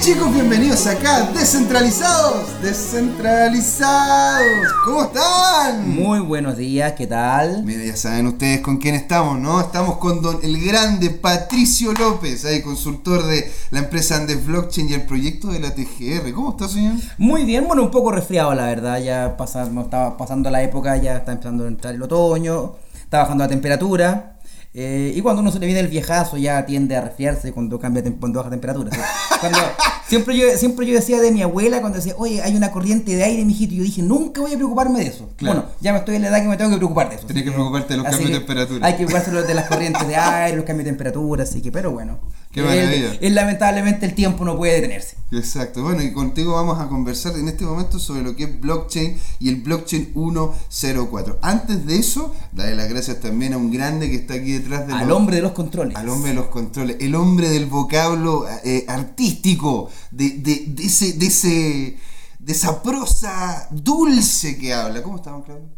chicos, bienvenidos acá, descentralizados, descentralizados. ¿Cómo están? Muy buenos días, ¿qué tal? Mira, ya saben ustedes con quién estamos, ¿no? Estamos con don el grande Patricio López, ahí consultor de la empresa Andes Blockchain y el proyecto de la TGR. ¿Cómo está, señor? Muy bien, bueno, un poco resfriado, la verdad. Ya pasamos, estaba pasando la época, ya está empezando a entrar el otoño, está bajando la temperatura. Eh, y cuando uno se le viene el viejazo ya tiende a resfriarse cuando cambia tem- cuando baja temperatura. ¿sí? Cuando, siempre, yo, siempre yo decía de mi abuela cuando decía, oye, hay una corriente de aire, mijito. Y yo dije, nunca voy a preocuparme de eso. Claro. Bueno, ya me estoy en la edad que me tengo que preocupar de eso. Así que preocuparte de los así cambios de temperatura. Hay que preocuparse de las corrientes de aire, los cambios de temperatura, así que, pero bueno. Qué maravilla. Es- es lamentablemente el tiempo no puede detenerse. Exacto, bueno, y contigo vamos a conversar en este momento sobre lo que es blockchain y el blockchain 104. Antes de eso, darle las gracias también a un grande que está aquí detrás de Al los- hombre de los controles. Al hombre de los controles, el hombre del vocablo eh, artístico, de, de, de ese, de ese, de esa prosa dulce que habla. ¿Cómo está, don Claudio?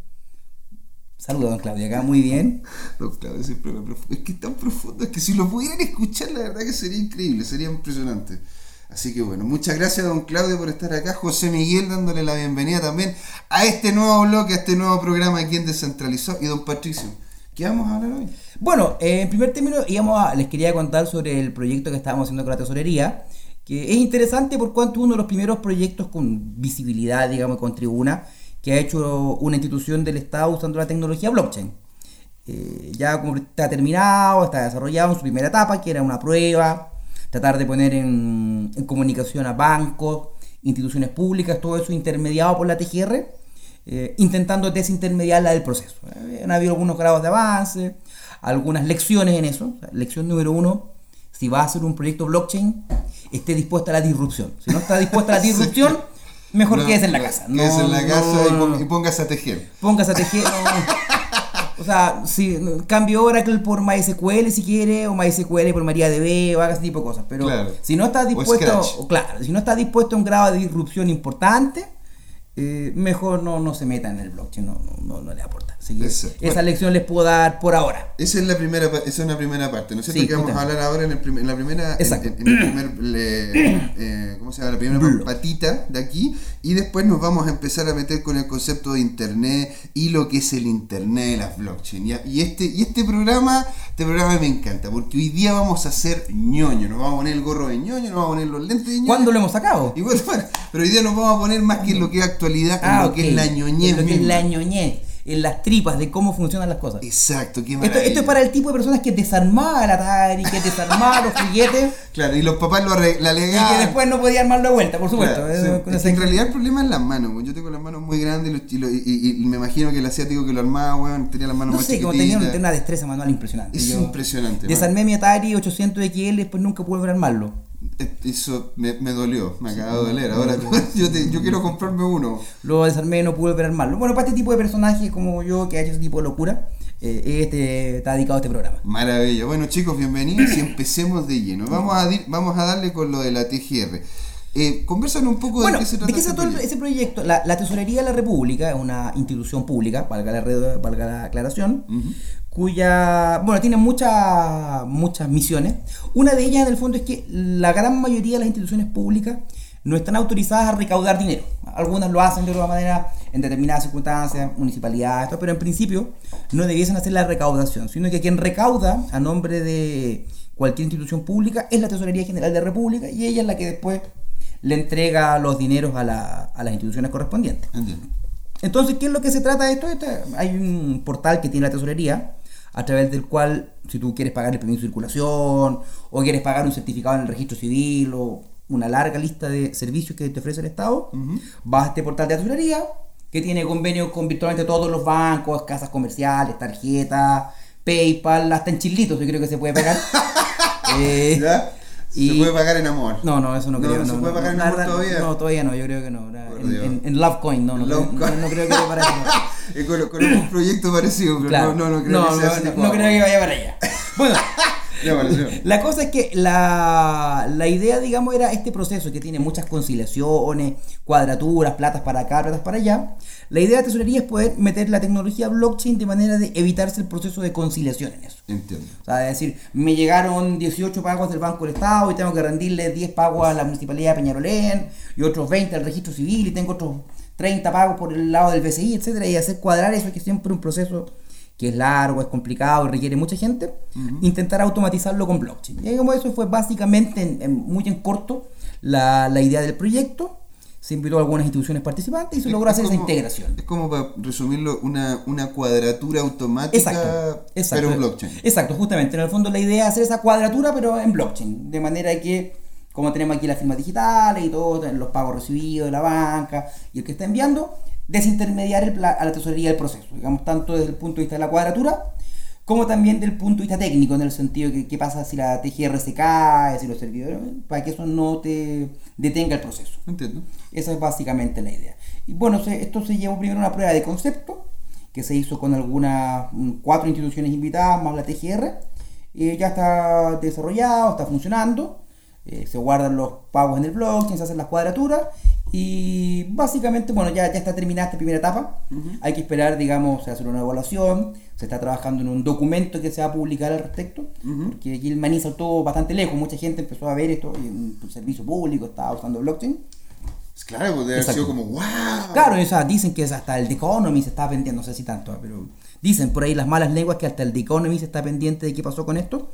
Saludos, don Claudio, acá muy bien. Don Claudio siempre me Es que es tan profundo, es que si lo pudieran escuchar, la verdad que sería increíble, sería impresionante. Así que bueno, muchas gracias don Claudio por estar acá, José Miguel dándole la bienvenida también a este nuevo bloque, a este nuevo programa aquí en Descentralizado y don Patricio. ¿Qué vamos a hablar hoy? Bueno, eh, en primer término íbamos a- les quería contar sobre el proyecto que estábamos haciendo con la tesorería, que es interesante por cuanto uno de los primeros proyectos con visibilidad, digamos, con tribuna, que ha hecho una institución del Estado usando la tecnología blockchain. Eh, ya como está terminado, está desarrollado en su primera etapa, que era una prueba, tratar de poner en, en comunicación a bancos, instituciones públicas, todo eso intermediado por la TGR, eh, intentando desintermediarla del proceso. Eh, han habido algunos grados de avance, algunas lecciones en eso. O sea, lección número uno, si va a hacer un proyecto blockchain, esté dispuesta a la disrupción. Si no está dispuesta a la disrupción, mejor No, quédese en la no, casa. Quédese No, en la casa y, no, y póngase a tejer. Póngase a tejer. O sea, si cambio Oracle por MySQL si quiere, o MySQL por MariaDB, o haga ese tipo de cosas. Pero Claro. si no está O dispuesto, o claro, si no está dispuesto a un grado de disrupción importante, eh, mejor no, no se meta en el blockchain, no, no, no le aporta. Así que Exacto. esa Bueno. lección les puedo dar por ahora. Esa es la primera, esa es una primera parte, ¿no es cierto? Sí, que vamos a hablar ahora en, el prim- en la primera, en, Exacto. en- en el primer, le- eh, ¿cómo se llama? La primera patita de aquí y después nos vamos a empezar a meter con el concepto de internet y lo que es el internet de las blockchain. ¿ya? Y este, y este programa, este programa me encanta porque hoy día vamos a hacer ñoño, nos vamos a poner el gorro de ñoño, nos vamos a poner los lentes de ñoño. ¿Cuándo lo hemos sacado? Y bueno, bueno, pero hoy día nos vamos a poner más que en lo que es actualidad, en lo que es la ñoñez En lo que es la ñoñez, en las tripas de cómo funcionan las cosas. Exacto, qué Esto, maravilla. esto es para el tipo de personas que desarmaba el Atari, que desarmaba los juguetes Claro, y los papás lo la y que después no podía armarlo de vuelta, por supuesto. Claro, Eh, sí. con Es ese- que en realidad el problema es las manos, yo tengo las manos muy grandes y, y lo- y- y- y me imagino que el asiático que lo armaba, weón, tenía las manos No más sé, como tenía, una destreza manual impresionante. Es Yo impresionante. man. Desarmé mi Atari 800 XL y después nunca pude volver a armarlo. Eh, Eso me, me dolió, me acaba de doler. Ahora yo, te- yo quiero comprarme uno. Lo desarmé no pude volver a armarlo. Bueno, para este tipo de personajes como yo que ha hecho ese tipo de locura, eh, este está dedicado a este programa. Maravilla. Bueno, chicos, bienvenidos y empecemos de lleno. Vamos a, vamos a darle con lo de la TGR. Eh, conversan un poco Bueno, de qué se ¿de trata. qué se proyecto. ese proyecto? La, la Tesorería de la República es una institución pública, valga la, red- valga la aclaración. Cuya, bueno, tiene muchas muchas misiones. Una de ellas, en el fondo, es que la gran mayoría de las instituciones públicas no están autorizadas a recaudar dinero. Algunas lo hacen de otra manera en determinadas circunstancias, municipalidades, pero en principio no debiesen hacer la recaudación, sino que quien recauda a nombre de cualquier institución pública es la Tesorería General de la República y ella es la que después le entrega los dineros a, la- a las instituciones correspondientes. Entiendo. Entonces, ¿qué es lo que se trata de esto? Este- hay un portal que tiene la tesorería, a través del cual, si tú quieres pagar el permiso de circulación, o quieres pagar un certificado en el registro civil, o una larga lista de servicios que te ofrece el Estado, vas a este portal de tesorería, que tiene convenio con virtualmente todos los bancos, casas comerciales, tarjetas, PayPal, hasta en chilitos yo creo que se puede pagar. Eh, ¿Ya? Y- Se puede pagar en amor. no, no, eso no, No, creo. no se puede pagar en amor todavía. No, todavía no, yo creo que no. En, en, en Lovecoin, no, no, Love creo, no, no creo que vaya para no. Eh, con- Conozco un proyecto parecido, pero Claro. no, no, no creo que sea así. no, no creo que vaya para allá. Bueno. La cosa es que la, la idea, digamos, era este proceso que tiene muchas conciliaciones, cuadraturas, platas para acá, platas para allá. La idea de tesorería es poder meter la tecnología blockchain de manera de evitarse el proceso de conciliación en eso. Entiendo. O sea, es decir, me llegaron 18 pagos del Banco del Estado y tengo que rendirle 10 pagos a la Municipalidad de Peñarolén y otros 20 al registro civil y tengo otros 30 pagos por el lado del BCI, etcétera, y hacer cuadrar eso que es siempre un proceso que es largo, es complicado requiere mucha gente, intentar automatizarlo con blockchain. Y digamos, eso fue básicamente, en- en- muy en corto, la, la idea del proyecto. Se invitó a algunas instituciones participantes y se logró Es hacer esa como- integración. Es como para resumirlo, una, una cuadratura automática, Exacto, exacto. pero en blockchain. Exacto, justamente. En el fondo la idea es hacer esa cuadratura, pero en blockchain. De manera que, como tenemos aquí las firmas digitales y todo, los pagos recibidos de la banca y el que está enviando, desintermediar el a la tesorería del proceso. Digamos, tanto desde el punto de vista de la cuadratura, como también del punto de vista técnico, en el sentido que qué pasa si la TGR se cae, si los servidores, para que eso no te detenga el proceso. Entiendo. Esa es básicamente la idea. Y bueno, se- esto se llevó primero a una prueba de concepto que se hizo con algunas mm, cuatro instituciones invitadas más la TGR. Eh, ya está desarrollado, está funcionando. eh, se guardan los pagos en el blockchain, se hacen las cuadraturas y básicamente, bueno, ya, ya está terminada esta primera etapa. Hay que esperar, digamos, hacer una evaluación. Se está trabajando en un documento que se va a publicar al respecto, porque aquí el maní saltó bastante lejos. Mucha gente empezó a ver esto y un servicio público estaba usando blockchain. Claro, pues debe haber sido como wow. Claro, o sea, dicen que hasta el The Economy se está pendiente, no sé si tanto, pero dicen por ahí las malas lenguas que hasta el The Economy se está pendiente de qué pasó con esto.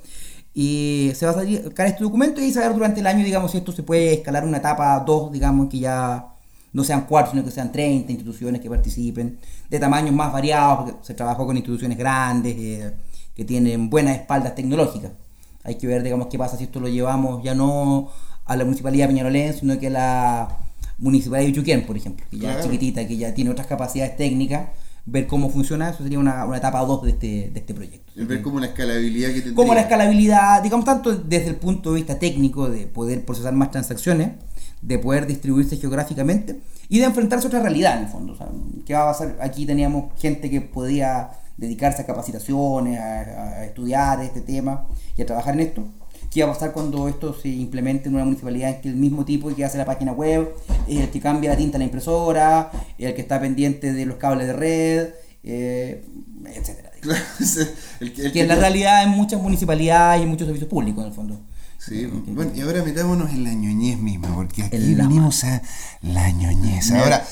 Y se va a sacar este documento y ver durante el año, digamos, si esto se puede escalar una etapa 2, digamos, que ya no sean cuatro, sino que sean 30 instituciones que participen, de tamaños más variados, porque se trabajó con instituciones grandes, eh, que tienen buenas espaldas tecnológicas. Hay que ver, digamos, qué pasa si esto lo llevamos ya no a la Municipalidad de Peñarolén, sino que a la Municipalidad de Uchuquén, por ejemplo, que ya es chiquitita, que ya tiene otras capacidades técnicas, ver cómo funciona, eso sería una, una etapa 2 de este, de este proyecto. El ver como la escalabilidad que tendría. Como la escalabilidad, digamos, tanto desde el punto de vista técnico, de poder procesar más transacciones, de poder distribuirse geográficamente y de enfrentarse a otra realidad en el fondo. O sea, ¿Qué va a pasar? Aquí teníamos gente que podía dedicarse a capacitaciones, a, a estudiar este tema y a trabajar en esto. ¿Qué va a pasar cuando esto se implemente en una municipalidad en que el mismo tipo que hace la página web es el que cambia la tinta a la impresora, el que está pendiente de los cables de red, eh, etcétera? El que, el que es la realidad en muchas municipalidades y en muchos servicios públicos en el fondo. Sí, bueno, y ahora metámonos en la ñoñez misma, porque aquí venimos a la ñoñez. Ahora,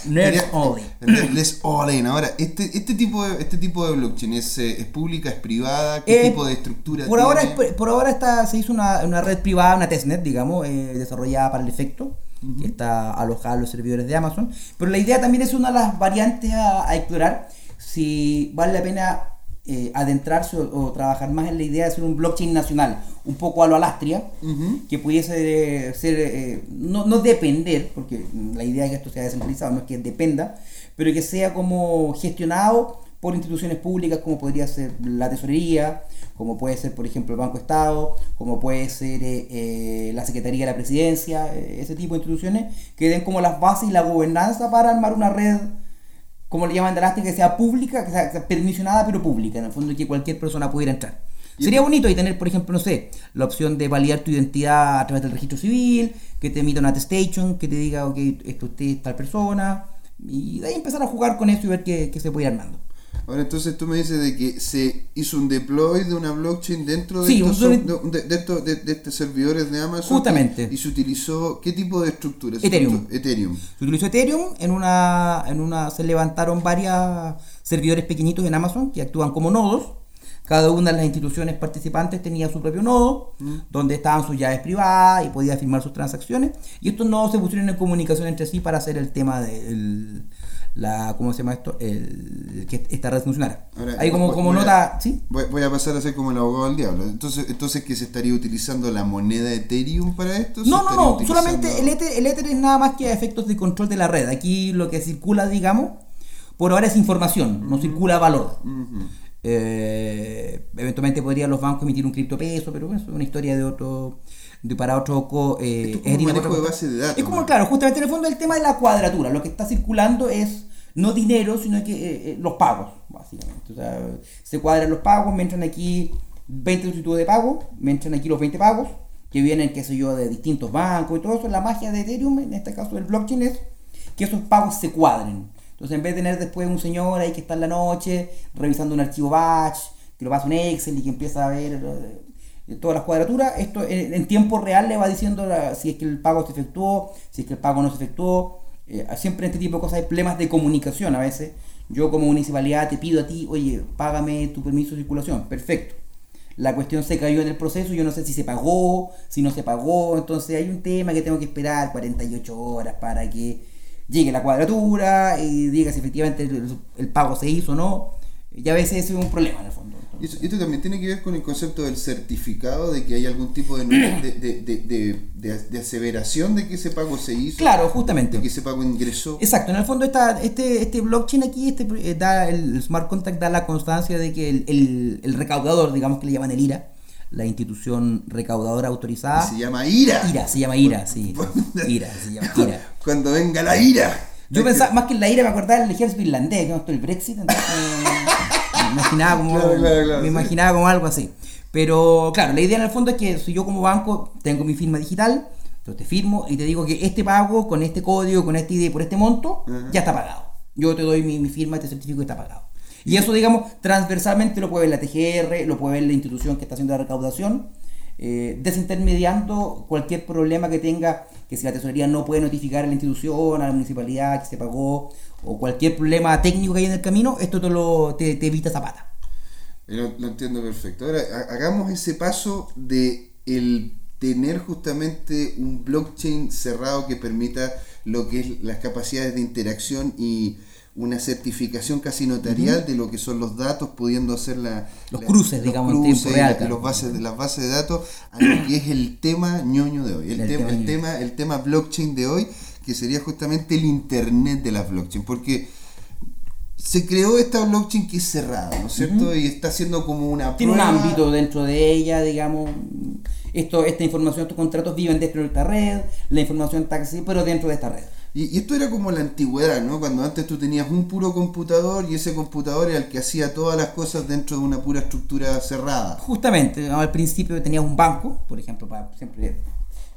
Let's all in. Ahora, este, este, tipo de, este tipo de blockchain es, eh, es pública, es privada, ¿qué Eh, tipo de estructura Por ahora, tiene? es- por ahora está, se hizo una, una red privada, una testnet, digamos, eh, desarrollada para el efecto, que está alojada en los servidores de Amazon. Pero la idea también es una de las variantes a, a explorar, si vale la pena eh, adentrarse o, o trabajar más en la idea de hacer un blockchain nacional, un poco a lo Alastria, que pudiese eh, ser, eh, no, no depender, porque la idea es que esto sea descentralizado, no es que dependa, pero que sea como gestionado por instituciones públicas como podría ser la tesorería, como puede ser por ejemplo el Banco Estado, como puede ser eh, la Secretaría de la Presidencia, ese tipo de instituciones que den como las bases y la gobernanza para armar una red como le llaman de Elastic, que sea pública, que sea, permisionada pero pública, en el fondo que cualquier persona pudiera entrar. Sería bonito y tener, por ejemplo, no sé, la opción de validar tu identidad a través del registro civil, que te emita una attestation, que te diga, ok, esto usted es tal persona, y de ahí empezar a jugar con eso y ver qué, qué se puede ir armando. Ahora entonces tú me dices de que se hizo un deploy de una blockchain dentro de, Sí, estos, un- de, de estos, de- de estos servidores de Amazon. Justamente. Y, y se utilizó, ¿qué tipo de estructura? ¿Se Ethereum. utilizó? Ethereum. Se utilizó Ethereum, en una, en una se levantaron varios servidores pequeñitos en Amazon que actúan como nodos. Cada una de las instituciones participantes tenía su propio nodo, donde estaban sus llaves privadas y podía firmar sus transacciones. Y estos nodos se pusieron en comunicación entre sí para hacer el tema de el- la, ¿cómo se llama esto? El, que esta red funcionara. Ahora, Ahí como, voy- como voy a- nota, ¿sí? Voy, a pasar a ser como el abogado del diablo. Entonces, entonces ¿qué se estaría utilizando la moneda Ethereum para esto? ¿Se No, no, no, utilizando- solamente el Ether, el Ether es nada más que efectos de control de la red. Aquí lo que circula, digamos, por ahora es información, no circula valor. Eh, eventualmente podrían los bancos emitir un criptopeso, pero bueno, eso es una historia de otro, de para otro co- eh, es como harina manejo para otro de co- base de datos, Es como, ¿no? claro, justamente en el fondo el tema de la cuadratura. Lo que está circulando es no dinero, sino que eh, eh, los pagos, básicamente. O sea, se cuadran los pagos, me entran aquí 20 solicitudes de pago, me entran aquí los 20 pagos, que vienen, qué sé yo, de distintos bancos y todo eso. La magia de Ethereum, en este caso del blockchain, es que esos pagos se cuadren. Entonces, en vez de tener después un señor ahí que está en la noche revisando un archivo batch, que lo pasa un Excel y que empieza a ver eh, todas las cuadraturas, esto en, tiempo real le va diciendo si es que el pago se efectuó, si es que el pago no se efectuó. Eh, siempre en este tipo de cosas hay problemas de comunicación a veces. Yo como municipalidad te pido a ti, oye, págame tu permiso de circulación. Perfecto. La cuestión se cayó en el proceso, yo no sé si se pagó, si no se pagó, entonces hay un tema que tengo que esperar 48 horas para que llegue la cuadratura y diga si efectivamente el, el pago se hizo o no. Y a veces ese es un problema en el fondo. Y eso- esto también tiene que ver con el concepto del certificado, de que hay algún tipo de, de, de, de, aseveración de que ese pago se hizo, Claro, justamente. de que ese pago ingresó. Exacto, en el fondo está este, este blockchain aquí, este, eh, da el smart contract da la constancia de que el, el- el recaudador, digamos que le llaman el IRA, la institución recaudadora autorizada. Se llama ira. IRA, se llama IRA, sí. IRA, se llama IRA. Cuando venga la ira. Yo pensaba, más que en la IRA me acordaba del ejército irlandés, que no estoy el Brexit, entonces imaginaba como, Claro, claro, claro, me imaginaba como algo así. Pero claro, la idea en el fondo es que si yo como banco tengo mi firma digital, entonces te firmo y te digo que este pago con este código, con este ID, por este monto, ya está pagado. Yo te doy mi, mi firma te certifico que está pagado. Y eso, digamos, transversalmente lo puede ver la TGR, lo puede ver la institución que está haciendo la recaudación, eh, desintermediando cualquier problema que tenga, que si la tesorería no puede notificar a la institución, a la municipalidad que se pagó, o cualquier problema técnico que hay en el camino, esto te, lo, te, te evita zapata. Lo, lo entiendo perfecto. Ahora, ha- hagamos ese paso de el tener justamente un blockchain cerrado que permita lo que es las capacidades de interacción y una certificación casi notarial de lo que son los datos, pudiendo hacer la, Los la- cruces, digamos, en real, la- y claro. los bases de las bases de datos a lo que es el tema ñoño de hoy. El, El tema, el, tema, el tema blockchain de hoy, que sería justamente el internet de las blockchain. Porque se creó esta blockchain que es cerrada, ¿no es cierto? Y está haciendo como una Tiene un ámbito dentro de ella, digamos. Esto, esta información, estos contratos viven dentro de esta red, la información está así, pero dentro de esta red. Y, y esto era como la antigüedad, ¿no? Cuando antes tú tenías un puro computador y ese computador era el que hacía todas las cosas dentro de una pura estructura cerrada. Justamente, al principio tenías un banco, por ejemplo, para siempre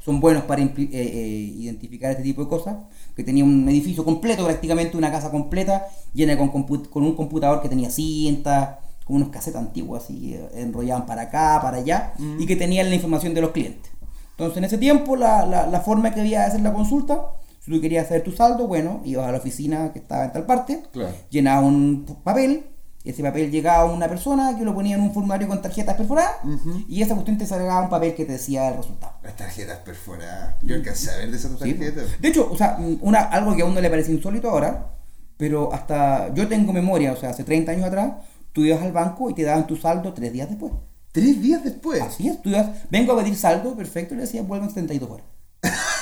son buenos para eh, eh, identificar este tipo de cosas, que tenía un edificio completo, prácticamente una casa completa, llena con, un computador que tenía cintas, con unos casetas antiguos así, eh, enrollaban para acá, para allá, y que tenían la información de los clientes. Entonces, en ese tiempo, la, la, la forma que había de hacer la consulta, si tú querías hacer tu saldo, bueno, ibas a la oficina que estaba en tal parte, Claro. llenaba un papel, ese papel llegaba a una persona que lo ponía en un formulario con tarjetas perforadas y esa cuestión te salgaba un papel que te decía el resultado. Las tarjetas perforadas. Yo alcancé a ver de esas ¿sí? tarjetas. De hecho, o sea, una, algo que a uno le parece insólito ahora, pero hasta yo tengo memoria, o sea, hace 30 años atrás, tú ibas al banco y te daban tu saldo tres días después. Tres días después. Así es, tú ibas, vengo a pedir saldo, perfecto, y le decías, vuelven 72 horas.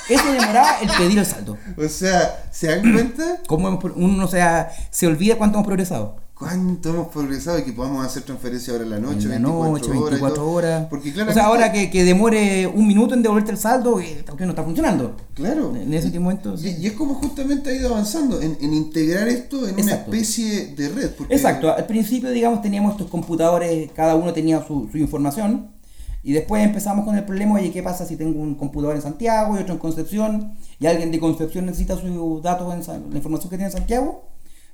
Eso demoraba el pedir el saldo. O sea, ¿se dan cuenta Como hemos uno o sea, se olvida cuánto hemos progresado. cuánto hemos progresado y que podamos hacer transferencia ahora en la noche, en la 24 noche, horas? y 24 todo? horas. Porque o sea, ahora que, que demore un minuto en devolverte el saldo, eh, no está funcionando. Claro. En ese momento, Y, sí. y es como justamente ha ido avanzando en, en integrar esto en una especie de red. porque- Exacto, al principio, digamos, teníamos estos computadores, cada uno tenía su, su información, y después empezamos con el problema, oye, ¿qué pasa si tengo un computador en Santiago y otro en Concepción, y alguien de Concepción necesita sus datos, en la información que tiene en Santiago?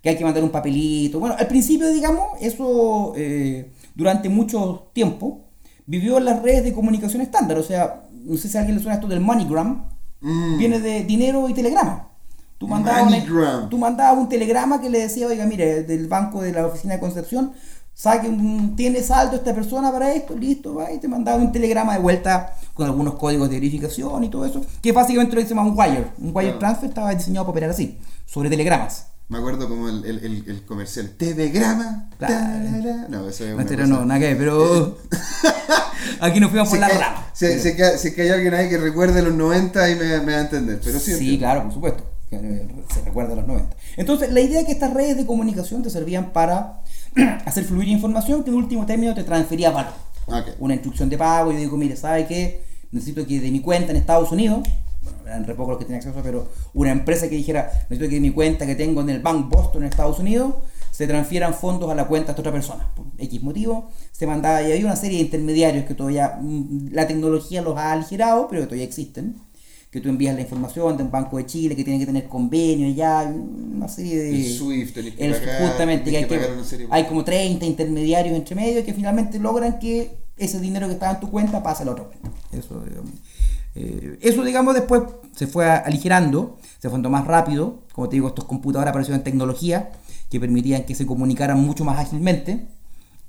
Que hay que mandar un papelito. Bueno, al principio, digamos, eso eh, durante mucho tiempo vivió en las redes de comunicación estándar, o sea, no sé si a alguien le suena esto del MoneyGram, Mm. viene de dinero y telegrama. Tú mandabas, MoneyGram. tú mandabas un telegrama que le decía, oiga, mire, del banco de la oficina de Concepción, saque un, tiene saldo esta persona para esto, listo, va, y te mandaba un telegrama de vuelta con algunos códigos de verificación y todo eso, que básicamente lo que se llama un wire. Un wire Claro. transfer estaba diseñado para operar así, sobre telegramas. Me acuerdo como el, el, el, el comercial. TV-grama. Claro. No, eso es una Este no, nada que ver, pero aquí nos fuimos por Si la es que- rama. si- Pero- si que- si que hay alguien ahí que recuerde los 90 y me, me va a entender. Pero sí, Sí, claro, por supuesto. que, eh, Se recuerda a los 90. Entonces, la idea es que estas redes de comunicación te servían para hacer fluir información que en último término te transfería valor. Ok. Una instrucción de pago y yo digo, mire, ¿sabe qué? Necesito que de mi cuenta en Estados Unidos, bueno, eran re pocos los que tenían acceso, pero una empresa que dijera, necesito que de mi cuenta que tengo en el Bank Boston en Estados Unidos, se transfieran fondos a la cuenta de esta otra persona. Por X motivo, se mandaba y había una serie de intermediarios que todavía mm, la tecnología los ha aligerado, pero que todavía existen. Que tú envías la información de un Banco de Chile que tiene que tener convenio ya, una serie de. El SWIFT, que el- pagar, justamente, que hay, que hay como 30 intermediarios entre medio que finalmente logran que ese dinero que estaba en tu cuenta pase a la otra cuenta. Eso, digamos. Eh, eso, digamos, después se fue aligerando, se fue más rápido. Como te digo, estos computadores aparecieron en tecnología que permitían que se comunicaran mucho más ágilmente.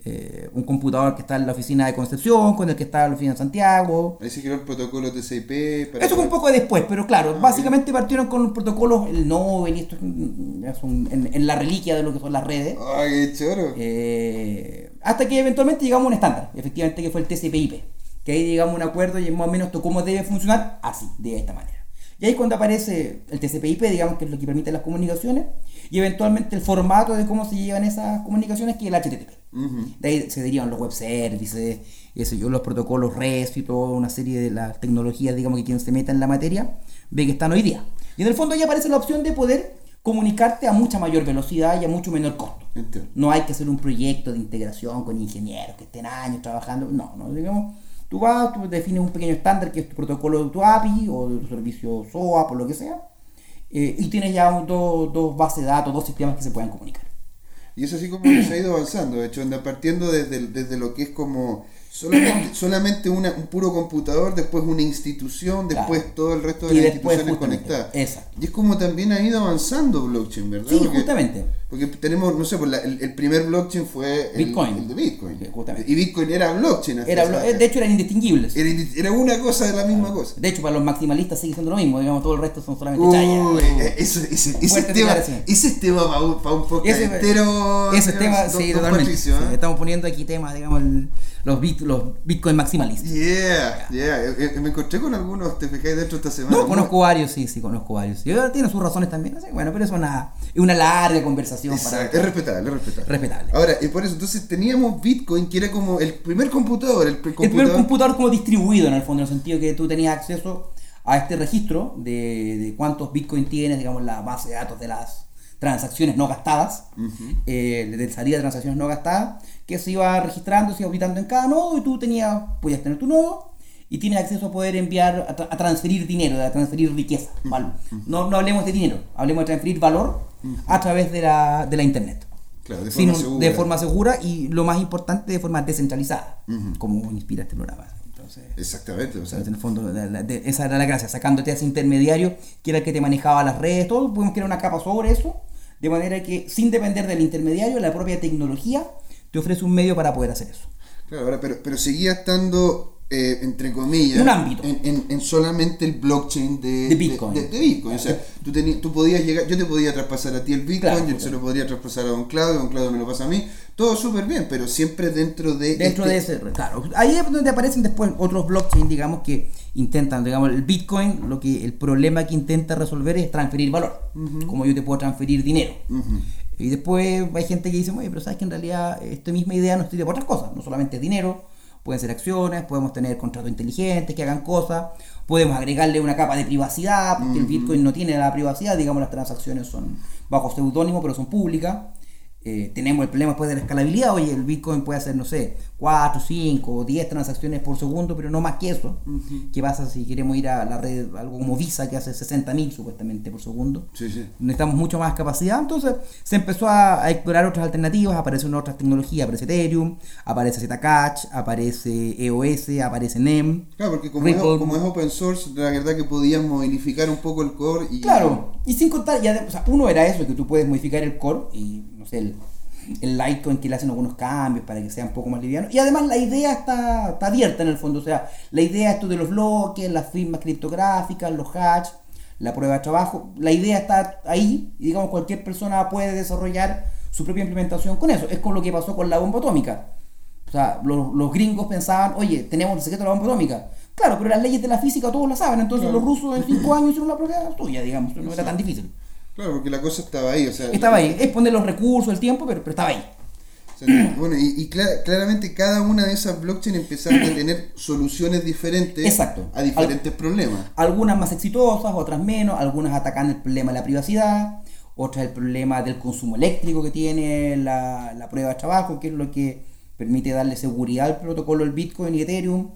Eh, un computador que está en la oficina de Concepción, con el que está en la oficina de Santiago. Ahí se creó el protocolo TCP. para Eso fue un poco después, pero claro, Ah, básicamente partieron con los protocolos, el Nobel y esto son en, en la reliquia de lo que son las redes. ¡Ay, qué choro! Eh, hasta que eventualmente llegamos a un estándar, efectivamente que fue el TCP/IP, que ahí llegamos a un acuerdo y más o menos cómo debe funcionar así, de esta manera. Y ahí cuando aparece el TCP/IP, digamos que es lo que permite las comunicaciones, y eventualmente el formato de cómo se llevan esas comunicaciones, que es el HTTP. De ahí se derivan los web services, eso yo, los protocolos REST y toda una serie de las tecnologías, digamos que quien se meta en la materia, ve que están hoy día. Y en el fondo ya aparece la opción de poder comunicarte a mucha mayor velocidad y a mucho menor costo. Entiendo. No hay que hacer un proyecto de integración con ingenieros que estén años trabajando. No, no, digamos, tú vas, tú defines un pequeño estándar que es tu protocolo de tu API o de tu servicio SOAP o lo que sea, eh, y tienes ya dos, dos bases de datos, dos sistemas que se puedan comunicar. Y es así como se ha ido avanzando, de hecho, anda partiendo desde, desde lo que es como solamente, solamente una, un puro computador, después una institución, después Claro. todo el resto de Y las instituciones conectadas. exacto. Y es como también ha ido avanzando blockchain, ¿verdad? Sí, Porque- justamente. Porque tenemos, no sé, pues la- el, el primer blockchain fue el, Bitcoin. el de Bitcoin. Sí, justamente. Y Bitcoin era blockchain. hasta Era, de hecho, eran indistinguibles. era, era una cosa de la misma cosa. De hecho, para los maximalistas sigue siendo lo mismo, digamos, todo el resto son solamente chayas. eh, ese, ese, tema, ese es tema para un, para un Ese- entero. Ese tema, sí, totalmente. Patricio, Sí, ¿eh? estamos poniendo aquí temas, digamos, el- los, bit, los Bitcoin maximalistas. Yeah, yeah. Eh, eh, Me encontré con algunos, te fijáis dentro esta semana. No, conozco varios, sí, sí, conozco varios. Y ahora tiene sus razones también, así bueno, pero eso es una, una larga conversación Exacto, para... Es respetable, es respetable. Respetable. Ahora, y por eso, entonces teníamos Bitcoin, que era como el primer computador, el, primer El primer computador. computador como distribuido en el fondo, en el sentido que tú tenías acceso a este registro de, de cuántos Bitcoin tienes, digamos, la base de datos de las transacciones no gastadas, eh, de salida de transacciones no gastadas, que se iba registrando, se iba auditando en cada nodo y tú tenías, podías tener tu nodo y tienes acceso a poder enviar, a, tra- a transferir dinero, a transferir riqueza. ¿vale? No, no hablemos de dinero, hablemos de transferir valor a través de la, de la Internet. Claro, de forma segura. de forma segura y lo más importante, de forma descentralizada, como inspira este programa. Entonces, Exactamente, o sea, en el fondo, la- la- de- esa era la gracia, sacándote a ese intermediario que era el que te manejaba las redes, todo, podemos crear una capa sobre eso, de manera que sin depender del intermediario, la propia tecnología te ofrece un medio para poder hacer eso. claro, pero, pero seguía estando, eh, entre comillas, Un ámbito. En, en- en solamente el blockchain de, De Bitcoin. de- de Bitcoin. O sea, tú, tení- tú podías llegar, yo te podía traspasar a ti el Bitcoin, Claro, yo se lo podría traspasar a Don Claudio, Don Claudio me lo pasa a mí, todo súper bien, pero siempre dentro de... Dentro de este- ese, claro, ahí es donde aparecen después otros blockchain, digamos, que intentan, digamos, el Bitcoin, lo que el problema que intenta resolver es transferir valor, como yo te puedo transferir dinero. Y después hay gente que dice, oye, pero sabes que en realidad esta misma idea nos sirve para otras cosas, no solamente dinero, pueden ser acciones, podemos tener contratos inteligentes que hagan cosas, podemos agregarle una capa de privacidad, porque el Bitcoin no tiene la privacidad, digamos, las transacciones son bajo seudónimo, pero son públicas. Eh, tenemos el problema después de la escalabilidad, oye, el Bitcoin puede hacer, no sé, 4, 5 o 10 transacciones por segundo, pero no más que eso. ¿Qué pasa si queremos ir a la red, algo como Visa, que hace 60.000 supuestamente por segundo? Sí, sí. necesitamos mucho más capacidad, entonces se empezó a, a explorar otras alternativas, aparecen otras tecnologías, aparece Ethereum, aparece Zcash, aparece EOS, aparece NEM. Claro, porque como es, como es open source, la verdad que podías modificar un poco el core y... Claro, y sin contar, ya o sea, uno era eso, que tú puedes modificar el core y, no sé, el, el Litecoin que le hacen algunos cambios para que sea un poco más liviano. Y además la idea está, está abierta en el fondo, o sea, la idea esto de los bloques, las firmas criptográficas, los hash, la prueba de trabajo, la idea está ahí y digamos cualquier persona puede desarrollar su propia implementación con eso. Es con lo que pasó con la bomba atómica. O sea, los, los gringos pensaban, oye, tenemos el secreto de la bomba atómica. Claro, pero las leyes de la física todos las saben, entonces Claro. los rusos en cinco años hicieron la prueba suya, digamos, no era tan difícil. Claro, porque la cosa estaba ahí, o sea... Estaba ahí, es poner los recursos, el tiempo, pero, pero estaba ahí. O sea, bueno, y, y cla- claramente cada una de esas blockchains empezaron a tener soluciones diferentes Exacto. a diferentes problemas. Algunas más exitosas, otras menos, algunas atacan el problema de la privacidad, otra es el problema del consumo eléctrico que tiene la, la prueba de trabajo, que es lo que permite darle seguridad al protocolo del Bitcoin y Ethereum,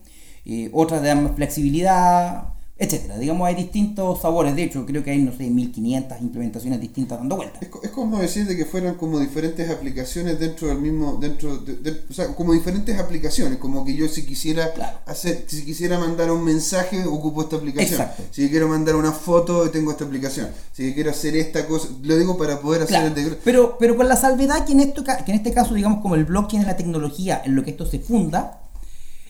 eh, otra de más flexibilidad, etcétera. Digamos, hay distintos sabores. De hecho, creo que hay, no sé, 1500 implementaciones distintas dando vueltas. Es, es como decir de que fueran como diferentes aplicaciones dentro del mismo, dentro de, de- o sea, como diferentes aplicaciones, como que yo si quisiera Claro. hacer, si quisiera mandar un mensaje, ocupo esta aplicación. Exacto. Si quiero mandar una foto, tengo esta aplicación. Si quiero hacer esta cosa, lo digo para poder hacer Claro, el de- pero, pero con la salvedad que en, esto, que en este caso, digamos, como el blockchain es la tecnología en lo que esto se funda,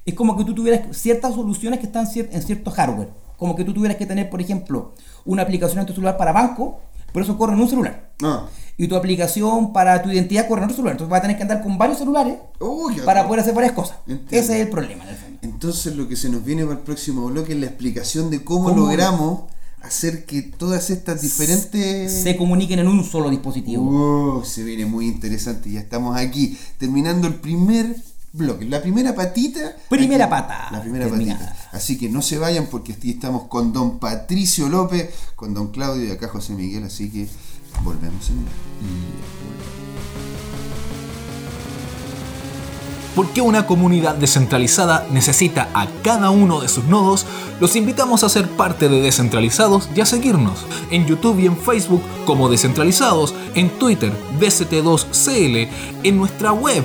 es como que tú tuvieras ciertas soluciones que están en cierto hardware. Como que tú tuvieras que tener, por ejemplo, una aplicación en tu celular para banco, pero eso corre en un celular. Ah. Y tu aplicación para tu identidad corre en otro celular. Entonces vas a tener que andar con varios celulares Uy, para poder hacer varias cosas. Entiendo. Ese es el problema, en el fondo. Entonces lo que se nos viene para el próximo bloque es la explicación de cómo, ¿Cómo? logramos hacer que todas estas diferentes... Se comuniquen en un solo dispositivo. Uh, se viene muy interesante. Ya estamos aquí, terminando el primer bloque, la primera patita. Primera aquí, pata, La primera terminada. patita. Así que no se vayan porque aquí estamos con don Patricio López, con don Claudio y acá José Miguel. Así que volvemos en un Porque una comunidad descentralizada necesita a cada uno de sus nodos, los invitamos a ser parte de Descentralizados y a seguirnos en YouTube y en Facebook como Descentralizados, en Twitter DCT2CL, en nuestra web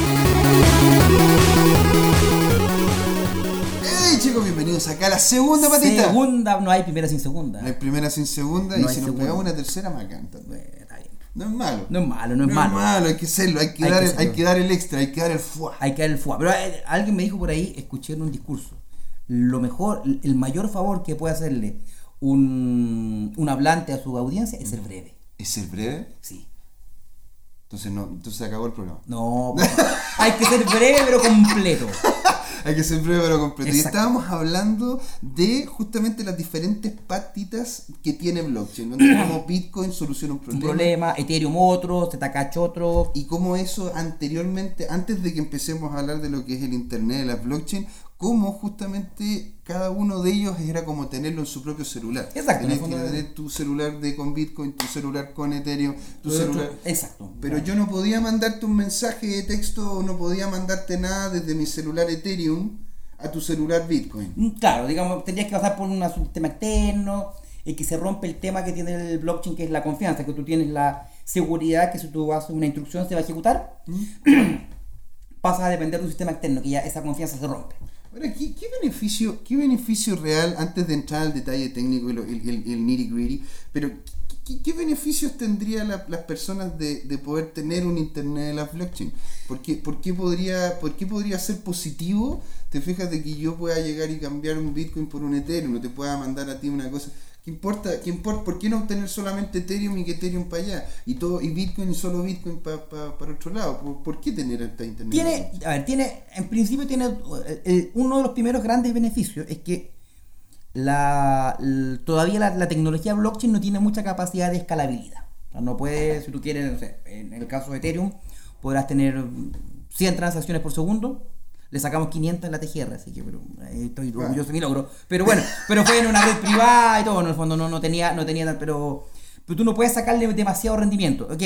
Chicos! Bienvenidos acá a la segunda patita. Segunda, no hay primera sin segunda. No hay primera sin segunda No y si nos pegamos una tercera me encanta. Bueno, está bien. No es malo. No es malo, no es malo. hay que hacerlo, hay que, Hay dar, que el, hay que dar el extra, hay que dar el fuá. Hay que dar el fuá. Pero eh, alguien me dijo por ahí, escuché en un discurso, lo mejor, el mayor favor que puede hacerle un, un hablante a su audiencia es ser breve. ¿Es ser breve? Sí. Entonces no, entonces se acabó el programa. No, hay que ser breve pero completo. Hay que ser breve pero completo. Y estábamos hablando de justamente las diferentes patitas que tiene blockchain, donde como Bitcoin soluciona un Un problema. problema, Ethereum otro, Zcash otro. Y cómo eso anteriormente, antes de que empecemos a hablar de lo que es el Internet de las blockchain, cómo justamente cada uno de ellos era como tenerlo en su propio celular. Exacto, Tenías que tener tu celular de con Bitcoin, tu celular con Ethereum, tu Otro- celular... Exacto. Pero yo no podía mandarte un mensaje de texto o no podía mandarte nada desde mi celular Ethereum a tu celular Bitcoin. Mm, Claro, digamos, tendrías que pasar por un sistema externo y que se rompe el tema que tiene el blockchain, que es la confianza, que tú tienes la seguridad que si tú haces una instrucción se va a ejecutar, pasas a depender de un sistema externo, que ya esa confianza se rompe. Ahora, ¿qué, beneficio, ¿qué beneficio real, antes de entrar al detalle técnico y el, el, nitty gritty, pero ¿qué, beneficios tendrían la- las personas de, de poder tener un Internet de las blockchain? ¿Por qué, por, qué podría, ¿Por qué podría ser positivo? Te fijas de que yo pueda llegar y cambiar un Bitcoin por un Ethereum, te pueda mandar a ti una cosa. ¿Qué importa? ¿Qué importa? ¿Por qué no obtener solamente Ethereum y que Ethereum para allá? Y todo y Bitcoin y solo Bitcoin pa- pa- para otro lado. ¿Por, qué tener esta Internet? Tiene, a ver, tiene, en principio tiene, eh, eh, uno de los primeros grandes beneficios es que la, todavía la, tecnología blockchain no tiene mucha capacidad de escalabilidad. No puede, si tú quieres, no sé, en el caso de Ethereum, podrás tener 100 transacciones por segundo. Le sacamos 500 en la TGR, así que pero, estoy orgulloso de mi logro. Pero bueno, pero fue en una red privada y todo, en el fondo no, no tenía, no tenía tal, pero, pero tú no puedes sacarle demasiado rendimiento. Ok,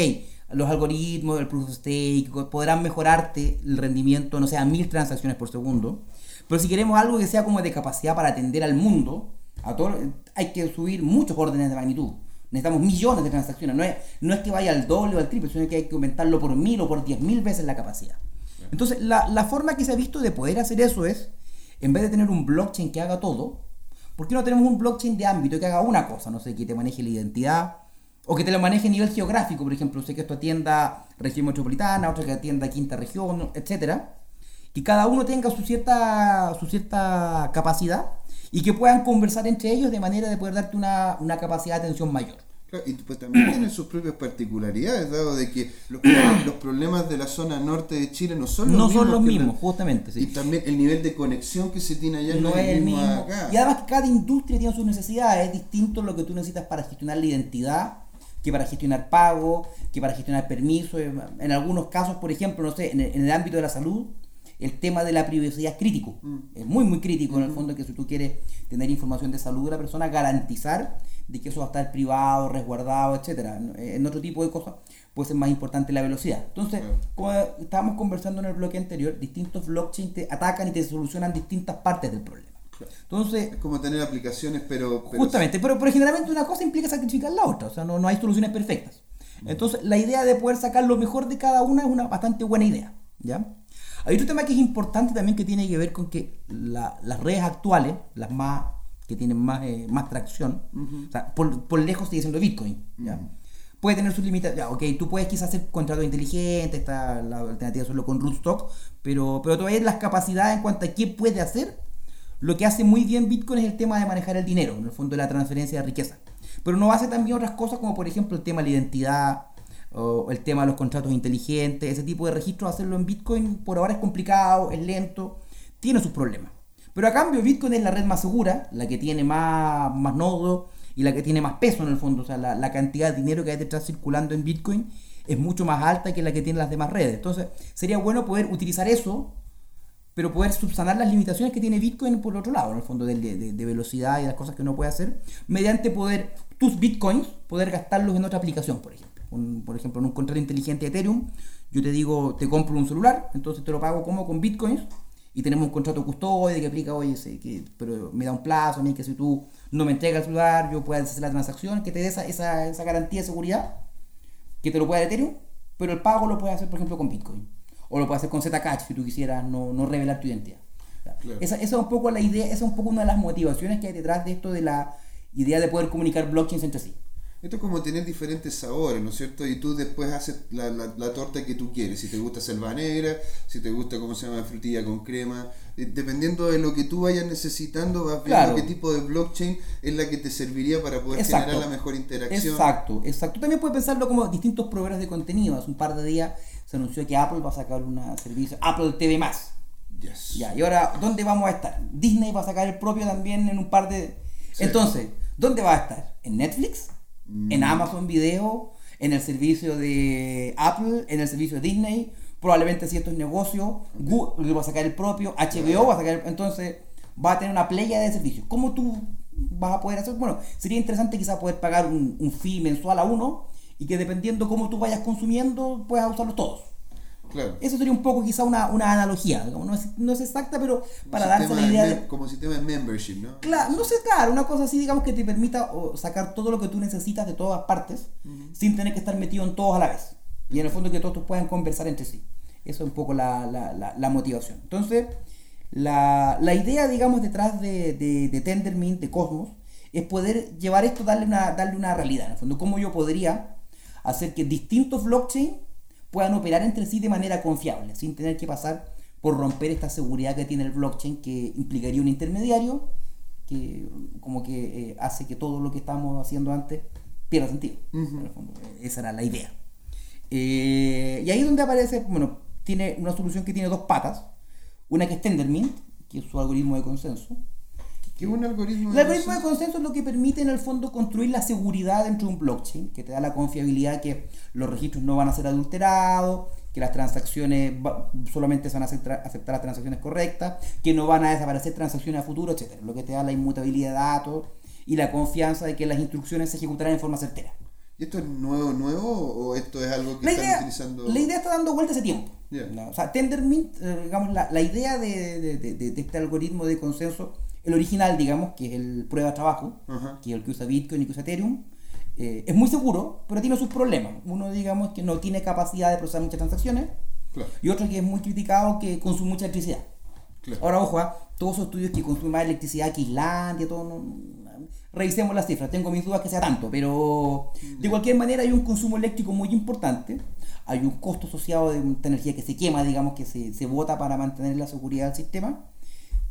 los algoritmos, el proof of stake, podrán mejorarte el rendimiento, no sé, a mil transacciones por segundo. Pero si queremos algo que sea como de capacidad para atender al mundo, a todo, hay que subir muchos órdenes de magnitud. Necesitamos millones de transacciones. No es, no es que vaya al doble o al triple, sino que hay que aumentarlo por mil o por diez mil veces la capacidad. Entonces, la, la forma que se ha visto de poder hacer eso es, en vez de tener un blockchain que haga todo, ¿por qué no tenemos un blockchain de ámbito que haga una cosa? No sé, que te maneje la identidad, o que te lo maneje a nivel geográfico, por ejemplo, sé que esto atienda región metropolitana, otro que atienda quinta región, etcétera, y cada uno tenga su cierta, su cierta capacidad y que puedan conversar entre ellos de manera de poder darte una, una capacidad de atención mayor. Y pues también tiene sus propias particularidades, dado de que los, problemas- los problemas de la zona norte de Chile no son los No mismos. son los mismos, justamente. sí. Y también el nivel de conexión que se tiene allá no es el mismo. acá. Y además cada industria tiene sus necesidades, es distinto lo que tú necesitas para gestionar la identidad, que para gestionar pago, que para gestionar permisos. En algunos casos, por ejemplo, no sé, en el, en el ámbito de la salud, el tema de la privacidad es crítico. Es muy, muy crítico en el fondo que si tú quieres tener información de salud de la persona, garantizar de que eso va a estar privado, resguardado, etcétera. En otro tipo de cosas puede ser más importante la velocidad. Entonces, como estábamos conversando en el bloque anterior, distintos blockchains te atacan y te solucionan distintas partes del problema. Entonces, Es como tener aplicaciones, pero. pero- justamente, pero, pero generalmente una cosa implica sacrificar la otra, o sea, no, no hay soluciones perfectas. Entonces, la idea de poder sacar lo mejor de cada una es una bastante buena idea, ¿ya? Hay otro tema que es importante también que tiene que ver con que la- las redes actuales, las más que tienen más, eh, más tracción, o sea, por, por lejos sigue siendo Bitcoin, ¿ya? Puede tener sus limitaciones, ya, ok, tú puedes quizás hacer contratos inteligentes, está la alternativa solo con Rootstock, pero, pero todavía las capacidades en cuanto a qué puede hacer, lo que hace muy bien Bitcoin es el tema de manejar el dinero, en el fondo de la transferencia de riqueza. Pero no hace también otras cosas como por ejemplo el tema de la identidad o el tema de los contratos inteligentes, ese tipo de registros, hacerlo en Bitcoin por ahora es complicado, es lento, tiene sus problemas. Pero a cambio Bitcoin es la red más segura, la que tiene más, más nodos y la que tiene más peso en el fondo. O sea, la, la cantidad de dinero que hay detrás circulando en Bitcoin es mucho más alta que la que tienen las demás redes. Entonces sería bueno poder utilizar eso pero poder subsanar las limitaciones que tiene Bitcoin por otro lado, en el fondo de, de- de velocidad y las cosas que uno puede hacer, mediante poder tus Bitcoins, poder gastarlos en otra aplicación, por ejemplo. Un- por ejemplo, en un contrato inteligente de Ethereum, yo te digo, te compro un celular, entonces te lo pago como con Bitcoins, y tenemos un contrato de custodia que aplica, oye, sé que, pero me da un plazo a mí que si tú no me entregas el celular, yo pueda hacer la transacción, que te dé esa, esa, esa garantía de seguridad, que te lo pueda Ethereum, pero el pago lo puedes hacer, por ejemplo, con Bitcoin. O lo puedes hacer con Zcash si tú quisieras no, no revelar tu identidad. Claro. Esa, esa es un poco la idea, esa es un poco una de las motivaciones que hay detrás de esto de la idea de poder comunicar blockchains entre sí. Esto es como tener diferentes sabores, ¿no es cierto? Y tú después haces la, la- la torta que tú quieres. Si te gusta selva negra, si te gusta, ¿cómo se llama? Frutilla con crema. Eh, Dependiendo de lo que tú vayas necesitando, vas viendo Claro. qué tipo de blockchain es la que te serviría para poder Exacto. generar la mejor interacción. Exacto, exacto. También puedes pensarlo como distintos proveedores de contenido. Hace un par de días se anunció que Apple va a sacar un servicio, Apple TV+. Yes. Ya, y ahora, ¿dónde vamos a estar? Disney va a sacar el propio también en un par de... Sí. Entonces, ¿dónde va a estar? ¿En Netflix? ¿En Amazon Video? ¿En el servicio de Apple? ¿En el servicio de Disney? Probablemente si esto es negocio, Google va a sacar el propio, HBO va a sacar el... Entonces, va a tener una playa de servicios. ¿Cómo tú vas a poder hacer? Bueno, sería interesante quizás poder pagar un, un fee mensual a uno y que dependiendo cómo tú vayas consumiendo, puedas usarlos todos. Claro. Eso sería un poco quizá una, una analogía, digamos, no, es, no es exacta, pero para darse la de idea de... Como sistema de membership, ¿no? Claro, no sé, claro, una cosa así, digamos, que te permita sacar todo lo que tú necesitas de todas partes, sin tener que estar metido en todos a la vez. Y en el fondo que todos puedan conversar entre sí. Eso es un poco la, la- la- la motivación. Entonces, la, la idea, digamos, detrás de, de, de Tendermint, de Cosmos, es poder llevar esto, darle una, darle una realidad. En el fondo, cómo yo podría hacer que distintos blockchains puedan operar entre sí de manera confiable, sin tener que pasar por romper esta seguridad que tiene el blockchain, que implicaría un intermediario, que como que eh, hace que todo lo que estábamos haciendo antes pierda sentido. En el fondo, eh, esa era la idea. Eh, y ahí es donde aparece, bueno, tiene una solución que tiene dos patas. Una que es Tendermint, que es su algoritmo de consenso. Que es un algoritmo El algoritmo de consenso es lo que permite en el fondo construir la seguridad dentro de un blockchain, que te da la confiabilidad que los registros no van a ser adulterados, que las transacciones solamente se van a aceptar, aceptar las transacciones correctas, que no van a desaparecer transacciones a futuro, etc. Lo que te da la inmutabilidad de datos y la confianza de que las instrucciones se ejecutarán en forma certera. ¿Y esto es nuevo, nuevo o esto es algo que La están idea, utilizando? la idea está dando vuelta hace tiempo. ¿no? O sea, Tendermint, eh, digamos, la, la idea de, de- de- de- de este algoritmo de consenso, el original, digamos, que es el prueba de trabajo, Ajá. que es el que usa Bitcoin y que usa Ethereum, eh, es muy seguro, pero tiene sus problemas. Uno, digamos, que no tiene capacidad de procesar muchas transacciones, Claro, y otro que es muy criticado, que consume mucha electricidad. claro. Ahora, ojo, ah, todos esos estudios que consumen más electricidad que Islandia, todo, no- revisemos las cifras. Tengo mis dudas que sea tanto, pero de cualquier manera hay un consumo eléctrico muy importante. Hay un costo asociado de esta energía que se quema, digamos, que se, se bota para mantener la seguridad del sistema.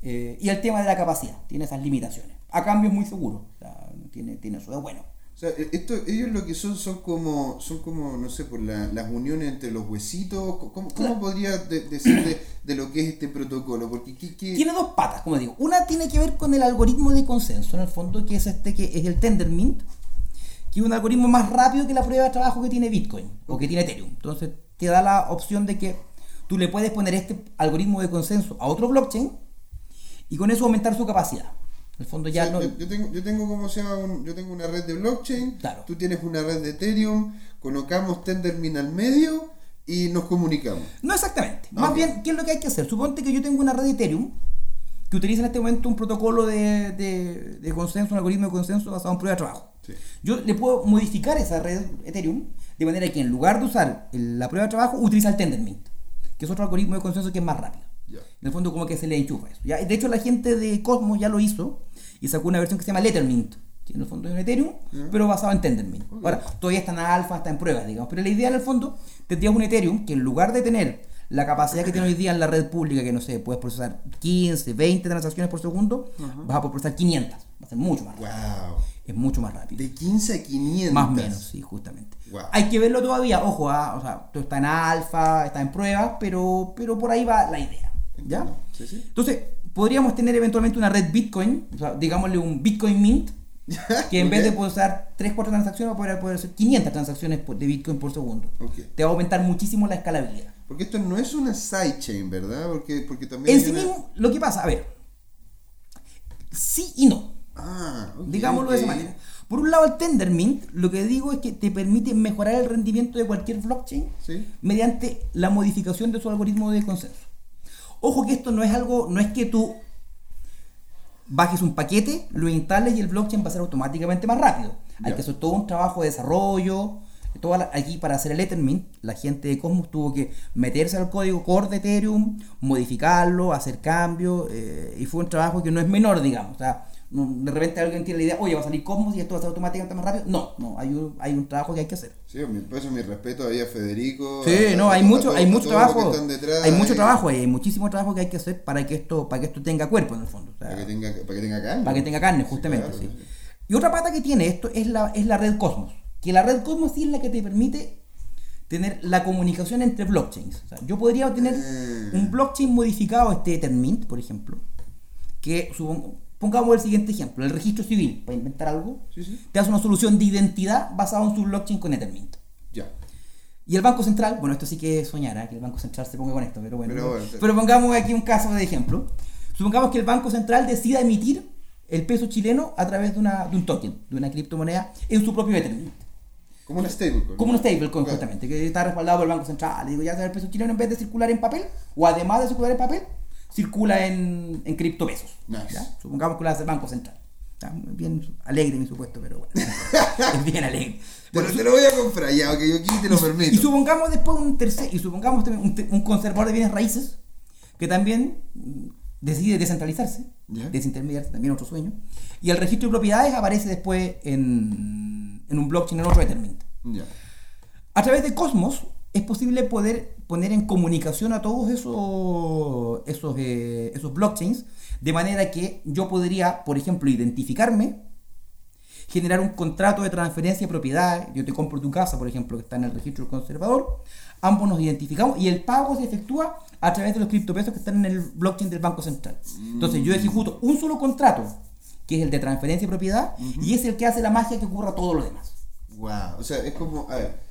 Eh, y el tema de la capacidad, tiene esas limitaciones. A cambio es muy seguro, o sea, tiene, tiene eso de bueno. O sea, e- esto, ellos lo que son son como, son como no sé, por la- las uniones entre los huesitos. ¿Cómo, cómo Claro. podría de- decir de, de lo que es este protocolo? Porque ¿qué, qué- Tiene dos patas, como digo. Una tiene que ver con el algoritmo de consenso, en el fondo, que es este que es el Tendermint, que es un algoritmo más rápido que la prueba de trabajo que tiene Bitcoin o que tiene Ethereum. Entonces, te da la opción de que tú le puedes poner este algoritmo de consenso a otro blockchain y con eso aumentar su capacidad. En el fondo ya Sí, no... yo, tengo, yo tengo como se llama, un- yo tengo una red de blockchain, Claro. tú tienes una red de Ethereum, colocamos Tendermint al medio y nos comunicamos. No exactamente. Más Ok. bien, ¿qué es lo que hay que hacer? Suponte que yo tengo una red de Ethereum que utiliza en este momento un protocolo de, de- de consenso, un algoritmo de consenso basado en prueba de trabajo. Sí. Yo le puedo modificar esa red Ethereum de manera que en lugar de usar la prueba de trabajo, utiliza el Tendermint, que es otro algoritmo de consenso que es más rápido. Ya. En el fondo como que se le enchufa eso. ¿ya? De hecho la gente de Cosmos ya lo hizo y sacó una versión que se llama Lettermint, que en el fondo es un Ethereum, Ya. pero basado en Tendermint. Ok. Ahora, todavía está en alfa, está en pruebas, digamos, pero la idea en el fondo, tendrías un Ethereum que en lugar de tener la capacidad que tiene hoy día en la red pública, que no sé, puedes procesar 15, 20 transacciones por segundo, vas a poder procesar 500, va a ser mucho más rápido. Wow. Es mucho más rápido. De 15 a 500. Más o menos, sí, justamente. Guau. Hay que verlo todavía, ojo, ah, o sea, todo está en alfa, está en pruebas, pero, pero por ahí va la idea. ¿Ya? Sí, sí. Entonces, podríamos tener eventualmente una red Bitcoin, o sea, digámosle un Bitcoin Mint, que en vez de procesar 3, 4 transacciones, va a poder, poder hacer 500 transacciones de Bitcoin por segundo. Ok. Te va a aumentar muchísimo la escalabilidad. Porque esto no es una sidechain, ¿verdad? Porque, porque también. En sí una- mismo, lo que pasa, a ver, sí y no. Ah, ok, Digámoslo de esa manera. Por un lado, el Tendermint, lo que digo es que te permite mejorar el rendimiento de cualquier blockchain Sí. mediante la modificación de su algoritmo de consenso. Ojo que esto no es algo, no es que tú bajes un paquete, lo instales y el blockchain va a ser automáticamente más rápido. Hay que hacer todo un trabajo de desarrollo. Toda la- aquí para hacer el Ethermint, la gente de Cosmos tuvo que meterse al código core de Ethereum, modificarlo, hacer cambios, eh, y fue un trabajo que no es menor, digamos. O sea, no- de repente alguien tiene la idea, oye, va a salir Cosmos y esto va a ser automáticamente más rápido. No, no, hay un, hay un trabajo que hay que hacer. Sí, por eso mi respeto ahí a Federico. Sí, a- no, hay a mucho, hay mucho que trabajo, detrás hay mucho trabajo hay muchísimo trabajo que hay que hacer para que esto, para que esto tenga cuerpo en el fondo, o sea, Para que tenga, para que tenga carne. para que tenga carne, Sí, justamente, claro, sí. Y otra pata que tiene esto es la, es la red Cosmos, que la red Cosmos sí es la que te permite tener la comunicación entre blockchains. O sea, yo podría tener Mm. un blockchain modificado, este Ethermint, por ejemplo, que supon- pongamos el siguiente ejemplo, el registro civil, para inventar algo, Sí, sí. te hace una solución de identidad basada en su blockchain con Ethermint. Ya. Y el Banco Central, bueno, esto sí que es soñar, ¿eh? que el Banco Central se ponga con esto, pero bueno. Pero Pero, bueno, sí. pongamos aquí un caso de ejemplo. Supongamos que el Banco Central decida emitir el peso chileno a través de, una, de un token, de una criptomoneda, en su propio Ethernet. Como una stablecoin. Como un stablecoin, Claro. justamente, que está respaldado por el Banco Central. Digo, ya sea el peso chileno en vez de circular en papel, o además de circular en papel, circula en, en criptopesos. Nice. ¿ya? Supongamos que lo hace el Banco Central. Está bien alegre mi supuesto, pero bueno. es bien alegre. Pero Bueno, te lo voy a comprar ya, ok, yo aquí te lo y, permito. y supongamos después un tercer, y supongamos también un, un conservador de bienes raíces que también decide descentralizarse, Ya. desintermediarse, también otro sueño, y el registro de propiedades aparece después en, en un blockchain en otro Ethermint. Ya. A través de Cosmos es posible poder poner en comunicación a todos esos, esos, eh, esos blockchains, de manera que yo podría, por ejemplo, identificarme, generar un contrato de transferencia de propiedad, yo te compro tu casa, por ejemplo, que está en el registro del conservador, ambos nos identificamos y el pago se efectúa a través de los criptopesos que están en el blockchain del Banco Central. Entonces yo ejecuto un solo contrato, que es el de transferencia de propiedad, y es el que hace la magia que ocurra todo lo demás. Wow. O sea, es como, a ver,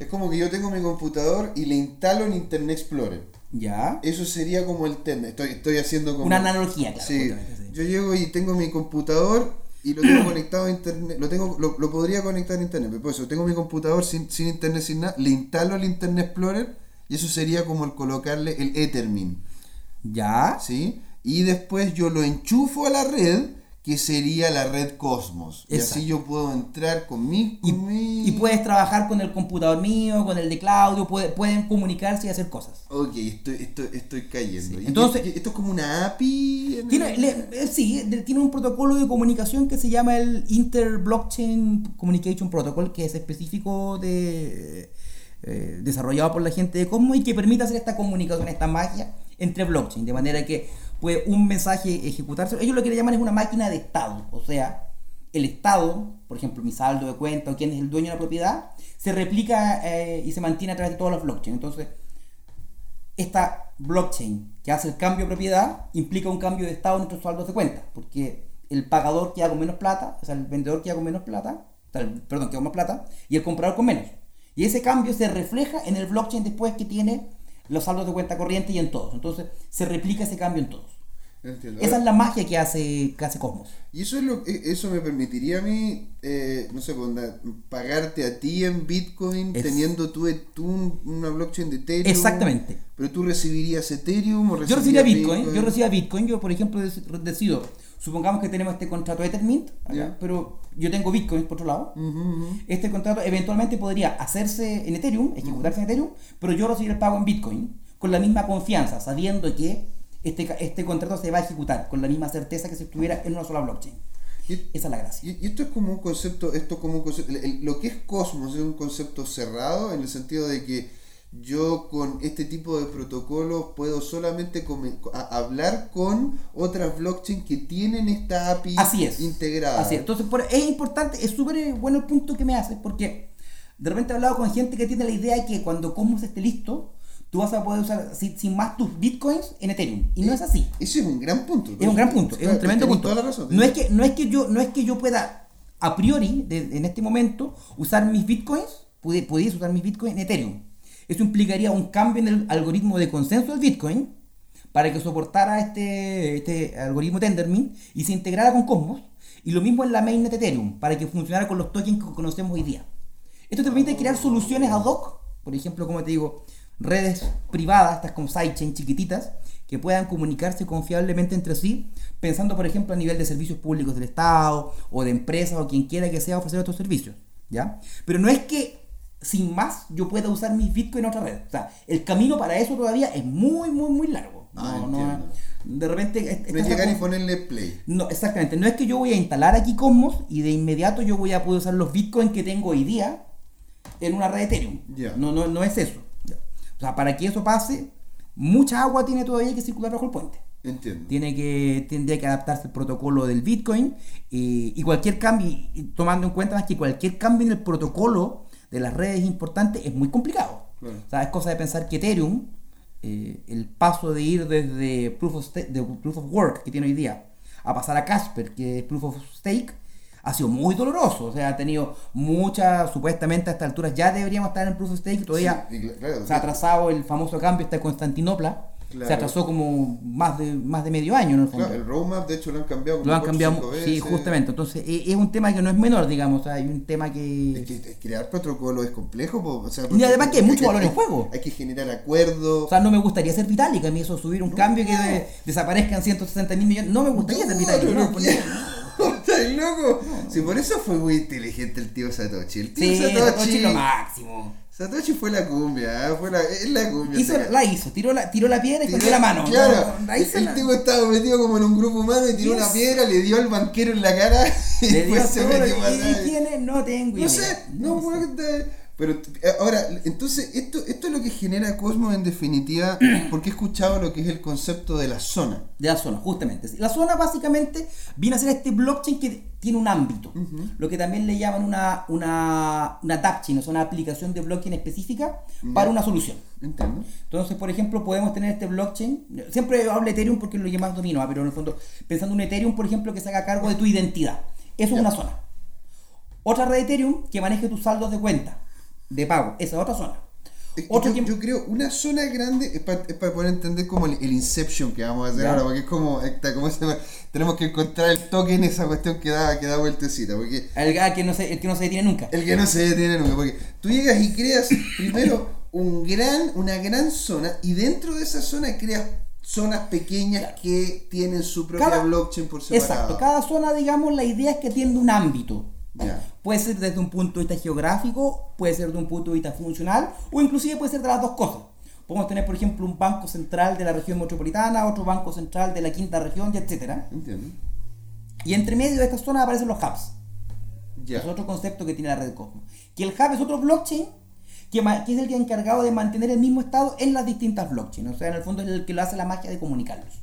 es como que yo tengo mi computador y le instalo en Internet Explorer. ¿Ya? Eso sería como el Telnet. Estoy, estoy haciendo como... Una analogía, claro. Sí, justamente, sí. yo llego y tengo mi computador y lo tengo conectado a internet, lo tengo, lo, lo podría conectar a internet, pero por eso tengo mi computador sin, sin internet, sin nada, le instalo el Internet Explorer y eso sería como el colocarle el Ethermin, ¿Ya? ¿sí? Y después yo lo enchufo a la red, que sería la red Cosmos. Y así yo puedo entrar con mi... Y, con mi- y puedes trabajar con el computador mío, con el de Claudio, puede- pueden comunicarse y hacer cosas. Ok, estoy, estoy, estoy cayendo. Sí, ¿Y entonces- esto es como una API. en Tiene, el- le- eh, sí, tiene un protocolo de comunicación que se llama el Inter-Blockchain Communication Protocol, que es específico de eh, desarrollado por la gente de Cosmos y que permite hacer esta comunicación, esta magia entre blockchain, de manera que puede un mensaje ejecutarse. Ellos lo que le llaman es una máquina de estado, o sea, el Estado, por ejemplo, mi saldo de cuenta o quién es el dueño de la propiedad, se replica eh, y se mantiene a través de todos los blockchains. Entonces, esta blockchain que hace el cambio de propiedad implica un cambio de estado en nuestros saldos de cuenta, porque el pagador queda con menos plata, o sea, el vendedor queda con menos plata, o sea, perdón, queda con más plata, y el comprador con menos. Y ese cambio se refleja en el blockchain después que tiene los saldos de cuenta corriente y en todos. Entonces, se replica ese cambio en todos. Entiendo. Esa es la magia que hace, que hace Cosmos. Y eso es lo e- eso me permitiría a mí, eh, no sé, onda, pagarte a ti en Bitcoin Es- teniendo tú, tú un- una blockchain de Ethereum. Exactamente. Pero tú recibirías Ethereum o Yo recibiría recibirías Bitcoin, yo recibía Bitcoin, yo por ejemplo dec- decido, supongamos que tenemos este contrato de Ethermint, pero yo tengo Bitcoin por otro lado. Este contrato eventualmente podría hacerse en Ethereum, ejecutarse en Ethereum, pero yo recibir el pago en Bitcoin con la misma confianza, sabiendo que este, este contrato se va a ejecutar con la misma certeza que si estuviera en una sola blockchain. Y- Esa es la gracia. Y, esto es como un concepto, esto es como un concepto, el- el- lo que es Cosmos es un concepto cerrado en el sentido de que yo con este tipo de protocolos puedo solamente come- a- hablar con otras blockchains que tienen esta API Así es. integrada. Así es. Entonces, por- es importante, es súper bueno el punto que me haces, porque de repente he hablado con gente que tiene la idea de que cuando Cosmos esté listo, tú vas a poder usar sin, sin más tus bitcoins en Ethereum. Y no es así. Ese es un gran punto. Es un gran punto, es un tremendo punto. toda la razón. No es que, no es que yo, no es que yo pueda a priori, de- en este momento, usar mis bitcoins, pude- pudiese usar mis bitcoins en Ethereum. Eso implicaría un cambio en el algoritmo de consenso del bitcoin para que soportara este, este algoritmo Tendermint y se integrara con Cosmos. Y lo mismo en la mainnet Ethereum, para que funcionara con los tokens que conocemos hoy día. Esto te permite crear soluciones ad hoc, por ejemplo, como te digo, redes privadas, estas como sidechain chiquititas, que puedan comunicarse confiablemente entre sí, pensando, por ejemplo, a nivel de servicios públicos del Estado o de empresas o quien quiera que sea ofrecer estos servicios, ¿ya? Pero no es que sin más yo pueda usar mis bitcoins en otra red. O sea, el camino para eso todavía es muy, muy, muy largo. Ah, No, no, de repente... No llegar y ponerle play. no, exactamente. No es que yo voy a instalar aquí Cosmos y de inmediato yo voy a poder usar los bitcoins que tengo hoy día en una red de Ethereum. Ya. No, no, no es eso. O sea, para que eso pase, mucha agua tiene todavía que circular bajo el puente. Entiendo. Tiene que, tendría que adaptarse el protocolo del Bitcoin y, y cualquier cambio, y- y tomando en cuenta más que cualquier cambio en el protocolo de las redes importantes es muy complicado. O sea, es cosa de pensar que Ethereum, eh, el paso de ir desde proof of, de proof of Work que tiene hoy día a pasar a Casper, que es Proof of Stake, ha sido muy doloroso. O sea, ha tenido muchas, supuestamente a estas alturas ya deberíamos estar en Proof of Stake, todavía Sí, claro, se ha atrasado el famoso cambio, está en Constantinopla. Claro. Se atrasó como más de, más de medio año en el fondo. Claro, el roadmap de hecho lo han cambiado como Lo han cambiado, cinco sí, veces. justamente. Entonces, e- es un tema que no es menor, digamos. o sea, hay un tema que. Es que crear protocolo es complejo, po, o sea, Y además que hay mucho valor en juego. Hay que generar acuerdos. O sea, no me gustaría ser Vitalik, a mí eso, subir un cambio que de- desaparezcan 160 mil millones. No me gustaría ser Vitalik. No, no, no. ¿Estás loco? Sí, por eso fue muy inteligente el tío Satoshi. El tío Sí, Satoshi, Satoshi lo máximo. Satoshi fue la cumbia, ¿eh? fue la, es la cumbia. Hizo, la hizo, tiró la, tiró la piedra y cogió la mano. Claro, No, ahí el, el la- tipo estaba metido como en un grupo humano y tiró una piedra, le dio al banquero en la cara y le dio después se metió ¿Y allá. quién es? No tengo idea. No sé, no, sé. Pero eh, ahora, entonces, esto, esto es lo que genera Cosmos en definitiva, porque he escuchado lo que es el concepto de la zona. De la zona, justamente. La zona básicamente viene a ser este blockchain que tiene un ámbito. Lo que también le llaman una, una, una o sea, una aplicación de blockchain específica para una solución. Entiendo. Entonces, por ejemplo, podemos tener este blockchain. Siempre hablo de Ethereum porque es lo más domino, ¿ah? pero en el fondo, pensando en un Ethereum, por ejemplo, que se haga cargo de tu identidad. Eso es una zona. Otra red de Ethereum que maneje tus saldos de cuenta, de pago. Esa es otra zona. Es Otro yo, yo creo una zona grande es para, poder entender como el, el Inception que vamos a hacer ahora, porque es como, está, como se llama? tenemos que encontrar el token, esa cuestión que da, que da vueltecita, porque El, ah, que no se, el que no se detiene nunca. el que no se detiene nunca, porque tú llegas y creas primero un gran, una gran zona y dentro de esa zona creas zonas pequeñas que tienen su propia Cada- blockchain por separado. Exacto, cada zona, digamos, la idea es que tiene un ámbito. Puede ser desde un punto de vista geográfico, puede ser de un punto de vista funcional, o inclusive puede ser de las dos cosas. Podemos tener, por ejemplo, un banco central de la región metropolitana, otro banco central de la quinta región, y etcétera. Entiendo. Y entre medio de estas zonas aparecen los hubs. Es otro concepto que tiene la red Cosmos. Que el hub es otro blockchain que, que es el que es encargado de mantener el mismo estado en las distintas blockchains. O sea, en el fondo es el que lo hace la magia de comunicarlos.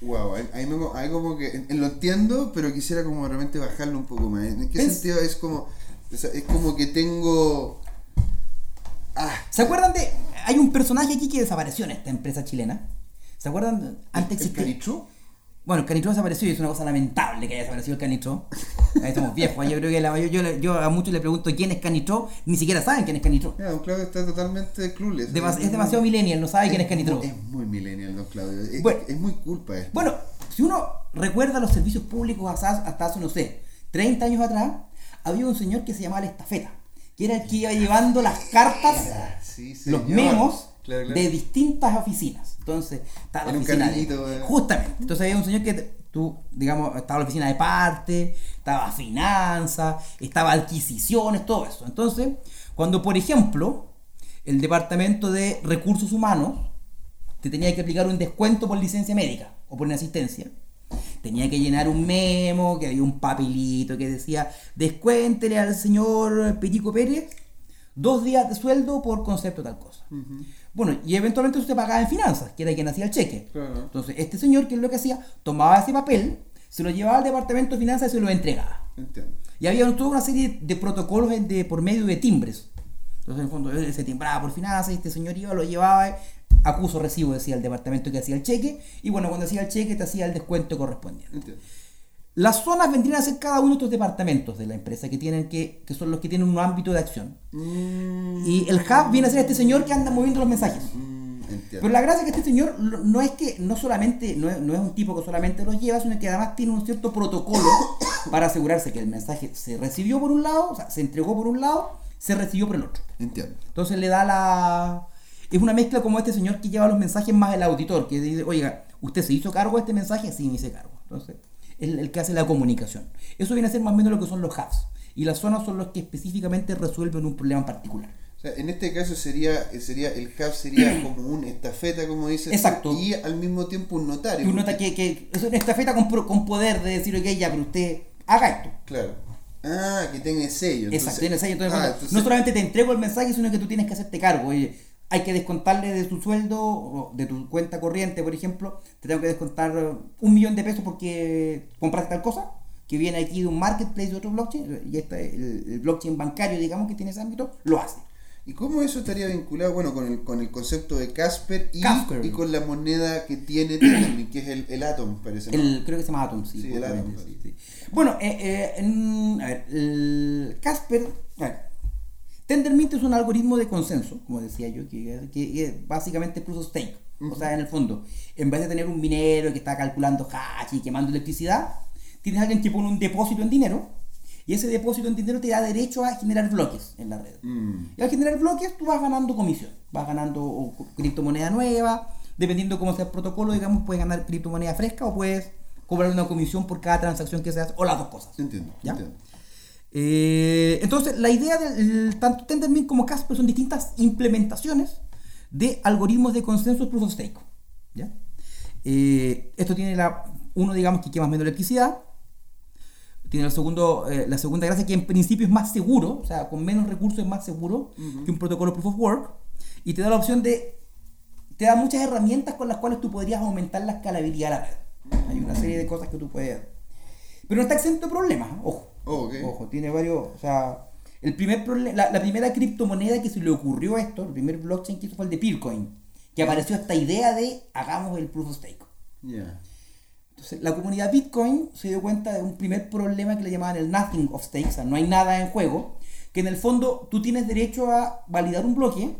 Wow, ahí, me- ahí como que lo entiendo, pero quisiera como realmente bajarlo un poco más. ¿En qué sentido es como, o sea, es como que tengo... Ah, ¿Se acuerdan de.? Hay un personaje aquí que desapareció en esta empresa chilena. ¿Se acuerdan? Antes ¿el existía- Canitrú? Bueno, el Canitró desapareció y es una cosa lamentable que haya desaparecido el Canitró. Ahí somos viejos. Yo creo que la mayor- yo, yo a muchos le pregunto quién es Canitró, ni siquiera saben quién es Canitró. Ya, don Claudio está totalmente clueless. Es demasiado millennial, no sabe quién es Canitró. Es muy millennial, don Claudio. Es, Bueno. es muy culpa esto. Bueno, si uno recuerda los servicios públicos hasta, hasta hace, no sé, 30 años atrás, había un señor que se llamaba la estafeta, que era el que iba llevando las cartas, sí, los memos Claro, claro. de distintas oficinas. Entonces, estaba En un oficina carrito, eh. Justamente. Entonces había un señor que tú, digamos, estaba la oficina de parte, estaba finanzas, estaba adquisiciones, todo eso. Entonces, cuando, por ejemplo, el departamento de recursos humanos te tenía que aplicar un descuento por licencia médica o por inasistencia. Tenía que llenar un memo, que había un papelito que decía, descuéntele al señor Perico Pérez dos días de sueldo por concepto de tal cosa. Bueno, y eventualmente se pagaba en finanzas, que era quien hacía el cheque. Claro. Entonces, este señor, ¿qué es lo que hacía? Tomaba ese papel, se lo llevaba al departamento de finanzas y se lo entregaba. Entiendo. Y había toda una serie de protocolos de, por medio de timbres. Entonces, en el fondo, él se timbraba por finanzas y este señor iba, lo llevaba, acuso recibo, decía el departamento que hacía el cheque. Y bueno, cuando hacía el cheque, te hacía el descuento correspondiente. Entiendo. Las zonas vendrían a ser cada uno de estos departamentos de la empresa que tienen que, que son los que tienen un ámbito de acción. Mm, Y el hub viene a ser este señor que anda moviendo los mensajes. mm. Pero la gracia es que este señor no es que no solamente no es, no es un tipo que solamente los lleva, sino que además tiene un cierto protocolo para asegurarse que el mensaje se recibió por un lado, o sea, se entregó por un lado, se recibió por el otro. Entiendo. Entonces le da la es una mezcla como este señor que lleva los mensajes más el auditor, que dice, oiga, ¿usted se hizo cargo de este mensaje? Sí, me hice cargo. Entonces, el, el que hace la comunicación. Eso viene a ser más o menos lo que son los hubs. Y las zonas son los que específicamente resuelven un problema en particular. O sea, en este caso sería, sería el hub sería como un estafeta, como dices, Exacto. y al mismo tiempo un notario. Y uno nota que, que es una estafeta con, con poder de decir, ok, ya, pero usted haga esto. Claro. Ah, que tenga sello. entonces- Exacto, entonces, Ah, bueno, entonces- no solamente te entrego el mensaje, sino que tú tienes que hacerte cargo. Oye, hay que descontarle de tu sueldo, o de tu cuenta corriente, por ejemplo, te tengo que descontar eh, un millón de pesos porque compraste tal cosa, que viene aquí de un marketplace de otro blockchain, y este, el, el blockchain bancario, digamos, que tiene ese ámbito, lo hace. ¿Y cómo eso estaría vinculado, bueno, con el, con el concepto de Casper y, Casper. y con la moneda que tiene Tendermint, que es el, el Atom, parece, ¿no? El, creo que se llama Atom, sí. Sí, el Atom, sí, sí. Bueno, eh, eh, en- a ver, el Casper, a ver, Tendermint es un algoritmo de consenso, como decía yo, que, que- que básicamente es proof of stake. O sea, en el fondo, en vez de tener un minero que está calculando hash y quemando electricidad, tienes alguien que pone un depósito en dinero y ese depósito en dinero te da derecho a generar bloques en la red. Mm, Y al generar bloques, tú vas ganando comisión, vas ganando o, criptomoneda nueva, dependiendo cómo sea el protocolo, digamos, puedes ganar criptomoneda fresca o puedes cobrar una comisión por cada transacción que se hace, o las dos cosas. entiendo, ¿Ya? entiendo. Eh, entonces, la idea del tanto Tendermint como Casper son distintas implementaciones de algoritmos de consenso proof of stake. ¿ya? Eh, esto tiene la, uno, digamos, que quema menos electricidad. Tiene el segundo, eh, la segunda gracia que en principio es más seguro, o sea, con menos recursos es más seguro que un protocolo proof of work. Y te da la opción de, te da muchas herramientas con las cuales tú podrías aumentar la escalabilidad de la red. Hay una serie de cosas que tú puedes... Pero no está exento de problemas, ojo. Oh. Ojo, tiene varios, o sea, el primer la, la primera criptomoneda que se le ocurrió a esto, el primer blockchain que hizo fue el de Peercoin, que apareció esta idea de hagamos el proof of stake. Ya. Entonces, la comunidad Bitcoin se dio cuenta de un primer problema que le llamaban el nothing of stake, o sea, no hay nada en juego, que en el fondo tú tienes derecho a validar un bloque,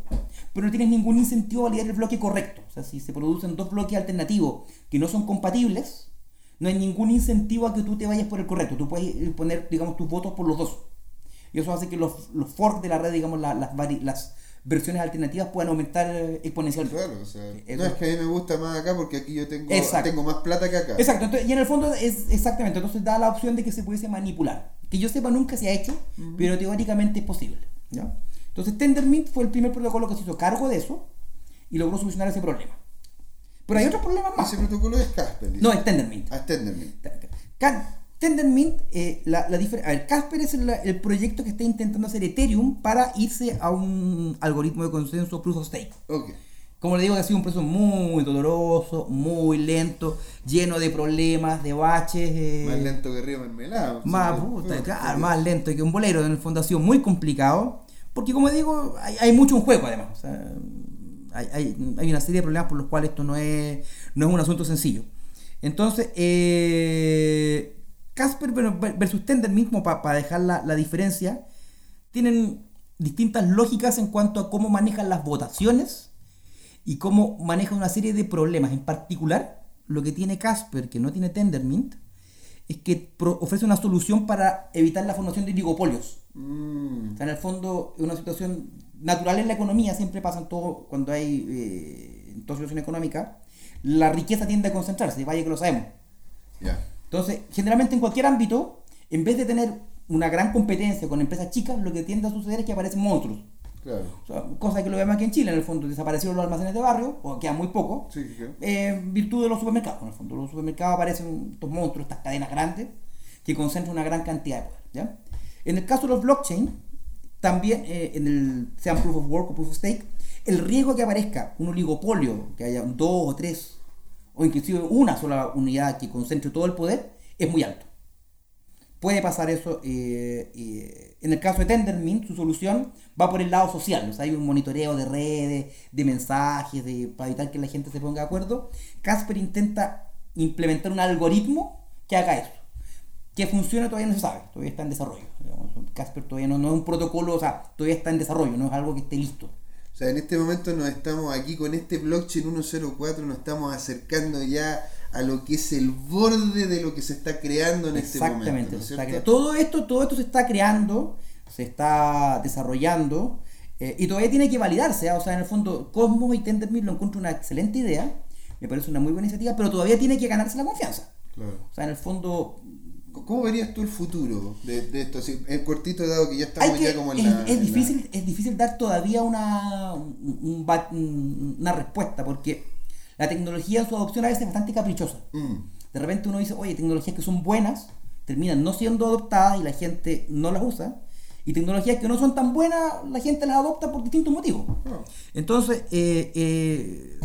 pero no tienes ningún incentivo a validar el bloque correcto. O sea, si se producen dos bloques alternativos que no son compatibles, no hay ningún incentivo a que tú te vayas por el correcto. Tú puedes ir poner, digamos, tus votos por los dos. Y eso hace que los, los forks de la red, digamos, la- las, vari- las versiones alternativas puedan aumentar eh, exponencialmente. Claro, o sea, Eso. no es que a mí me gusta más acá porque aquí yo tengo, Exacto. tengo más plata que acá. Exacto, entonces, y en el fondo es exactamente, entonces da la opción de que se pudiese manipular. Que yo sepa nunca se ha hecho, pero teóricamente es posible. ¿ya? Entonces Tendermint fue el primer protocolo que se hizo cargo de eso y logró solucionar ese problema. Pero hay otros problemas más. Ese protocolo es Casper. No, es Tendermint. Ah, es Tendermint. Tendermint, eh, la, la difer- a ver, Casper es el, el proyecto que está intentando hacer Ethereum para irse a un algoritmo de consenso proof of stake. Ok. Como le digo, ha sido un proceso muy doloroso, muy lento, lleno de problemas, de baches. eh, Más lento que río mermelado. más, puta, claro, más lento que un bolero. En el fondo ha sido muy complicado. Porque, como digo, hay, hay mucho en juego, además. O sea, hay, hay- hay una serie de problemas por los cuales esto no es, no es un asunto sencillo. Entonces, eh, Casper versus Tender mismo, para dejar la, la diferencia, tienen distintas lógicas en cuanto a cómo manejan las votaciones y cómo manejan una serie de problemas. En particular, lo que tiene Casper, que no tiene Tendermint, es que ofrece una solución para evitar la formación de oligopolios. Mm, O sea, en el fondo, es una situación natural en la economía, siempre pasa en todo, cuando hay eh, en toda situación económica, la riqueza tiende a concentrarse, vaya que lo sabemos. ya. Entonces, generalmente en cualquier ámbito, en vez de tener una gran competencia con empresas chicas, lo que tiende a suceder es que aparecen monstruos. Claro. O sea, cosa que lo vemos aquí en Chile, en el fondo, desaparecieron los almacenes de barrio, o quedan muy pocos, Sí, claro. eh, en virtud de los supermercados. En el fondo, los supermercados aparecen estos monstruos, estas cadenas grandes, que concentran una gran cantidad de poder. ¿ya? En el caso de los blockchain, también eh, en el sean proof of work o proof of stake, el riesgo que aparezca un oligopolio, que haya dos o tres, o inclusive una sola unidad que concentre todo el poder, es muy alto. Puede pasar eso. eh, eh, en el caso de Tendermint, su solución va por el lado social. O sea, hay un monitoreo de redes, de mensajes, de, para evitar que la gente se ponga de acuerdo. Casper intenta implementar un algoritmo que haga eso. Que funcione todavía no se sabe, todavía está en desarrollo. Digamos. Casper todavía no, no es un protocolo, o sea, todavía está en desarrollo, no es algo que esté listo. O sea, en este momento nos estamos aquí con este blockchain 104, nos estamos acercando ya a lo que es el borde de lo que se está creando en este momento. Exactamente. ¿no es todo esto, todo esto se está creando, se está desarrollando eh, y todavía tiene que validarse. ¿ah? O sea, en el fondo, Cosmos y Tendermint lo encuentro una excelente idea, me parece una muy buena iniciativa, pero todavía tiene que ganarse la confianza. Claro. O sea, en el fondo, ¿Cómo verías tú el futuro de, de esto? Así, en cortito, dado que ya estamos que, ya como en es, la. es en la- difícil, es difícil dar todavía una, un- un una respuesta porque la tecnología en su adopción a veces es bastante caprichosa. Mm, De repente uno dice, oye, tecnologías que son buenas terminan no siendo adoptadas y la gente no las usa. Y tecnologías que no son tan buenas, la gente las adopta por distintos motivos. Ah. Entonces, eh, eh,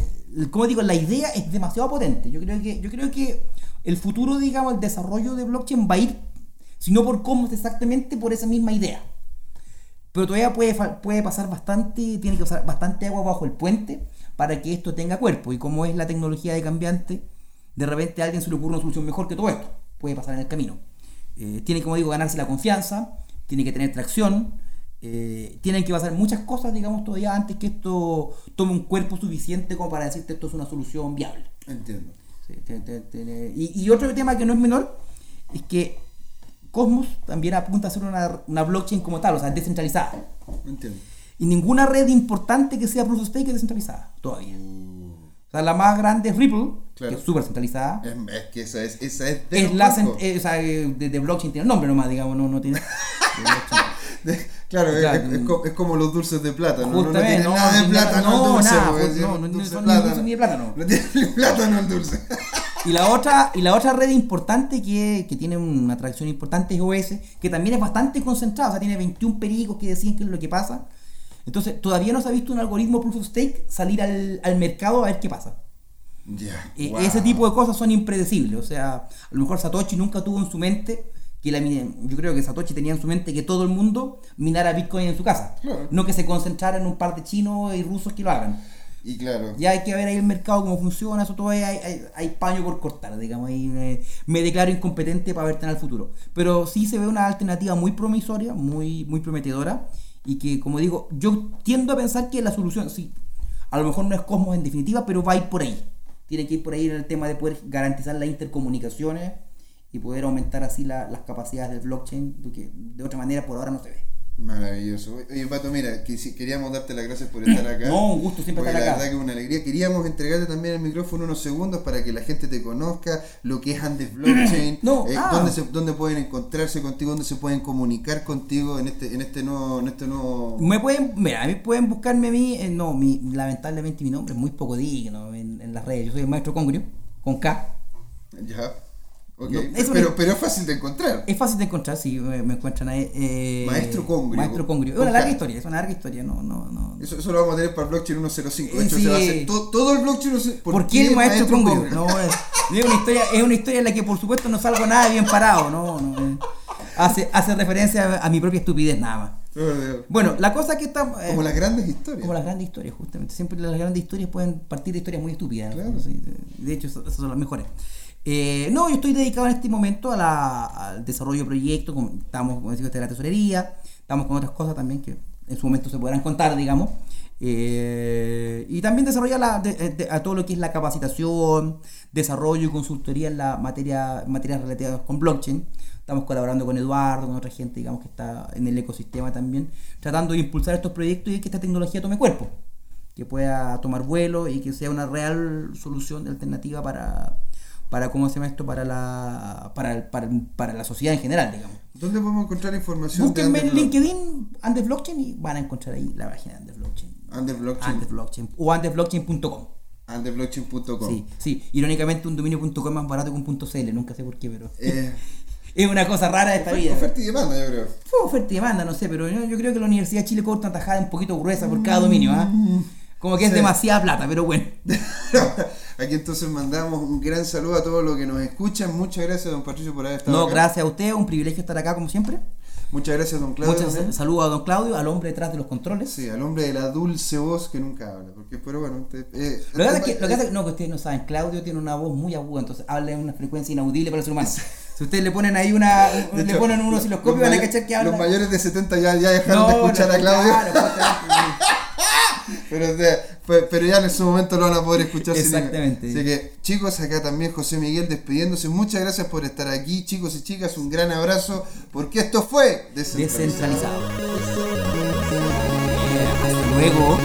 como digo, la idea es demasiado potente. Yo creo que, yo creo que el futuro, digamos, el desarrollo de blockchain va a ir, si no por cómo exactamente, por esa misma idea. Pero todavía puede, puede pasar bastante, tiene que pasar bastante agua bajo el puente para que esto tenga cuerpo. Y como es la tecnología de cambiante, de repente a alguien se le ocurre una solución mejor que todo esto. Puede pasar en el camino. Eh, tiene, como digo, ganarse la confianza, tiene que tener tracción, eh, tienen que pasar muchas cosas, digamos, todavía antes que esto tome un cuerpo suficiente como para decirte esto es una solución viable. Entiendo. Sí, te- te- te- y, y otro tema que no es menor es que Cosmos también apunta a ser una, una blockchain como tal, o sea, descentralizada. Entiendo. Y ninguna red importante que sea proof of stake es descentralizada todavía. O sea, la más grande es Ripple, Claro. que es súper centralizada. Es, es que esa es, esa es de Es la cent- eh, o sea, eh, de, de blockchain tiene el nombre nomás, digamos, no, no tiene. De- claro, es- Claro. Es, es co- es como los dulces de plátano. No, no tiene no, nada de plátano no, dulce. nada, pues, no, no, no dulce de ni de plátano. No tiene ni plátano el dulce. Y la otra, y la otra red importante que, que tiene una atracción importante es OS, que también es bastante concentrada, o sea, tiene 21 pericos que deciden qué es lo que pasa. Entonces, todavía no se ha visto un algoritmo proof of stake salir al, al mercado a ver qué pasa. Ya. Eh, wow. Ese tipo de cosas son impredecibles. O sea, a lo mejor Satoshi nunca tuvo en su mente que la Yo creo que Satoshi tenía en su mente que todo el mundo minara Bitcoin en su casa. Claro. No que se concentrara en un par de chinos y rusos que lo hagan. Y claro. Ya hay que ver ahí el mercado cómo funciona, eso todavía hay, hay, hay paño por cortar, digamos, ahí eh, me declaro incompetente para verte en el futuro. Pero sí se ve una alternativa muy promisoria, muy, muy prometedora, y que como digo, yo tiendo a pensar que la solución, sí, a lo mejor no es Cosmos en definitiva, pero va a ir por ahí. Tiene que ir por ahí en el tema de poder garantizar las intercomunicaciones y poder aumentar así la- las capacidades del blockchain, porque de otra manera por ahora no se ve. Maravilloso. Oye, Pato, mira, que si- queríamos darte las gracias por estar acá. No, un gusto siempre Porque estar la acá. verdad que es una alegría. Queríamos entregarte también el micrófono unos segundos para que la gente te conozca, lo que es Andes Blockchain, No, eh, ah. dónde, se, dónde pueden encontrarse contigo, dónde se pueden comunicar contigo en este, en este nuevo, en este nuevo. Me pueden, mira, a mí pueden buscarme a mí, eh, no, mi, lamentablemente mi nombre es muy poco digno en, en las redes. Yo soy el maestro Congrio, con K. Ya. Ok, No, es pero, pero es fácil de encontrar. Es fácil de encontrar, si me, me encuentran ahí. eh, Maestro Congrio. Maestro Congrio. Es una larga historia, es una larga historia, no, no, no. Eso, eso lo vamos a tener para el blockchain 105. De hecho, sí. se va a hacer to- todo el blockchain 105. ¿Por, qué el maestro Congrio? No, es, es una historia, es una historia en la que por supuesto no salgo nada bien parado, no, no. eh. Hace, hace referencia a, a mi propia estupidez nada más. Bueno, la cosa que está. eh, Como las grandes historias. como las grandes historias, justamente. Siempre las grandes historias pueden partir de historias muy estúpidas. Claro. Sí, de- hecho, esas son las mejores. Eh, no, yo estoy dedicado en este momento a la- al desarrollo de proyectos. Estamos, decía usted, en la tesorería. Estamos con otras cosas también que en su momento se podrán contar, digamos. Eh, y también desarrollar la- de- de- a todo lo que es la capacitación, desarrollo y consultoría en la materia materias relativas con blockchain. Estamos colaborando con Eduardo, con otra gente, digamos, que está en el ecosistema también, tratando de impulsar estos proyectos y que esta tecnología tome cuerpo, que pueda tomar vuelo y que sea una real solución alternativa para, para ¿cómo se llama esto? Para la, para, para, para la sociedad en general, digamos. ¿Dónde podemos encontrar información Búsquenme en LinkedIn Andes Blockchain y van a encontrar ahí la página de Andes Blockchain. Andes Blockchain. Andes Blockchain o andesblockchain.com. Andesblockchain.com. Sí, sí. Irónicamente un dominio.com es más barato que un punto .cl, nunca sé por qué, pero Eh, es una cosa rara de esta ofer- vida. oferta y demanda, yo creo. Fue oferta y demanda, no sé, pero yo, yo creo que la Universidad de Chile cobra una tajada un poquito gruesa por cada dominio, ¿ah? Como que es demasiada plata, pero bueno. Aquí entonces mandamos un gran saludo a todos los que nos escuchan. Muchas gracias, don Patricio, por haber estado No, acá. gracias a usted, un privilegio estar acá como siempre. Muchas gracias, don Claudio. Muchas saludos a don Claudio, al hombre detrás de los controles. Sí, al hombre de la dulce voz que nunca habla. Porque, pero bueno, te- eh, Lo es que, lo que pasa es que- no, que ustedes no saben, Claudio tiene una voz muy aguda, entonces habla en una frecuencia inaudible para el ser humano. Si ustedes le ponen ahí una, le hecho, ponen un los osciloscopio, van a cachar que habla. Los mayores de 70 ya, ya dejaron No, de escuchar no, a Claudio. claro, justamente. Pero, o sea, pero ya en su momento lo van a poder escuchar sin- Exactamente. Así que, chicos, acá también José Miguel despidiéndose. Muchas gracias por estar aquí, chicos y chicas. Un gran abrazo, porque esto fue Descentralizado. Descentralizado. Eh, hasta luego.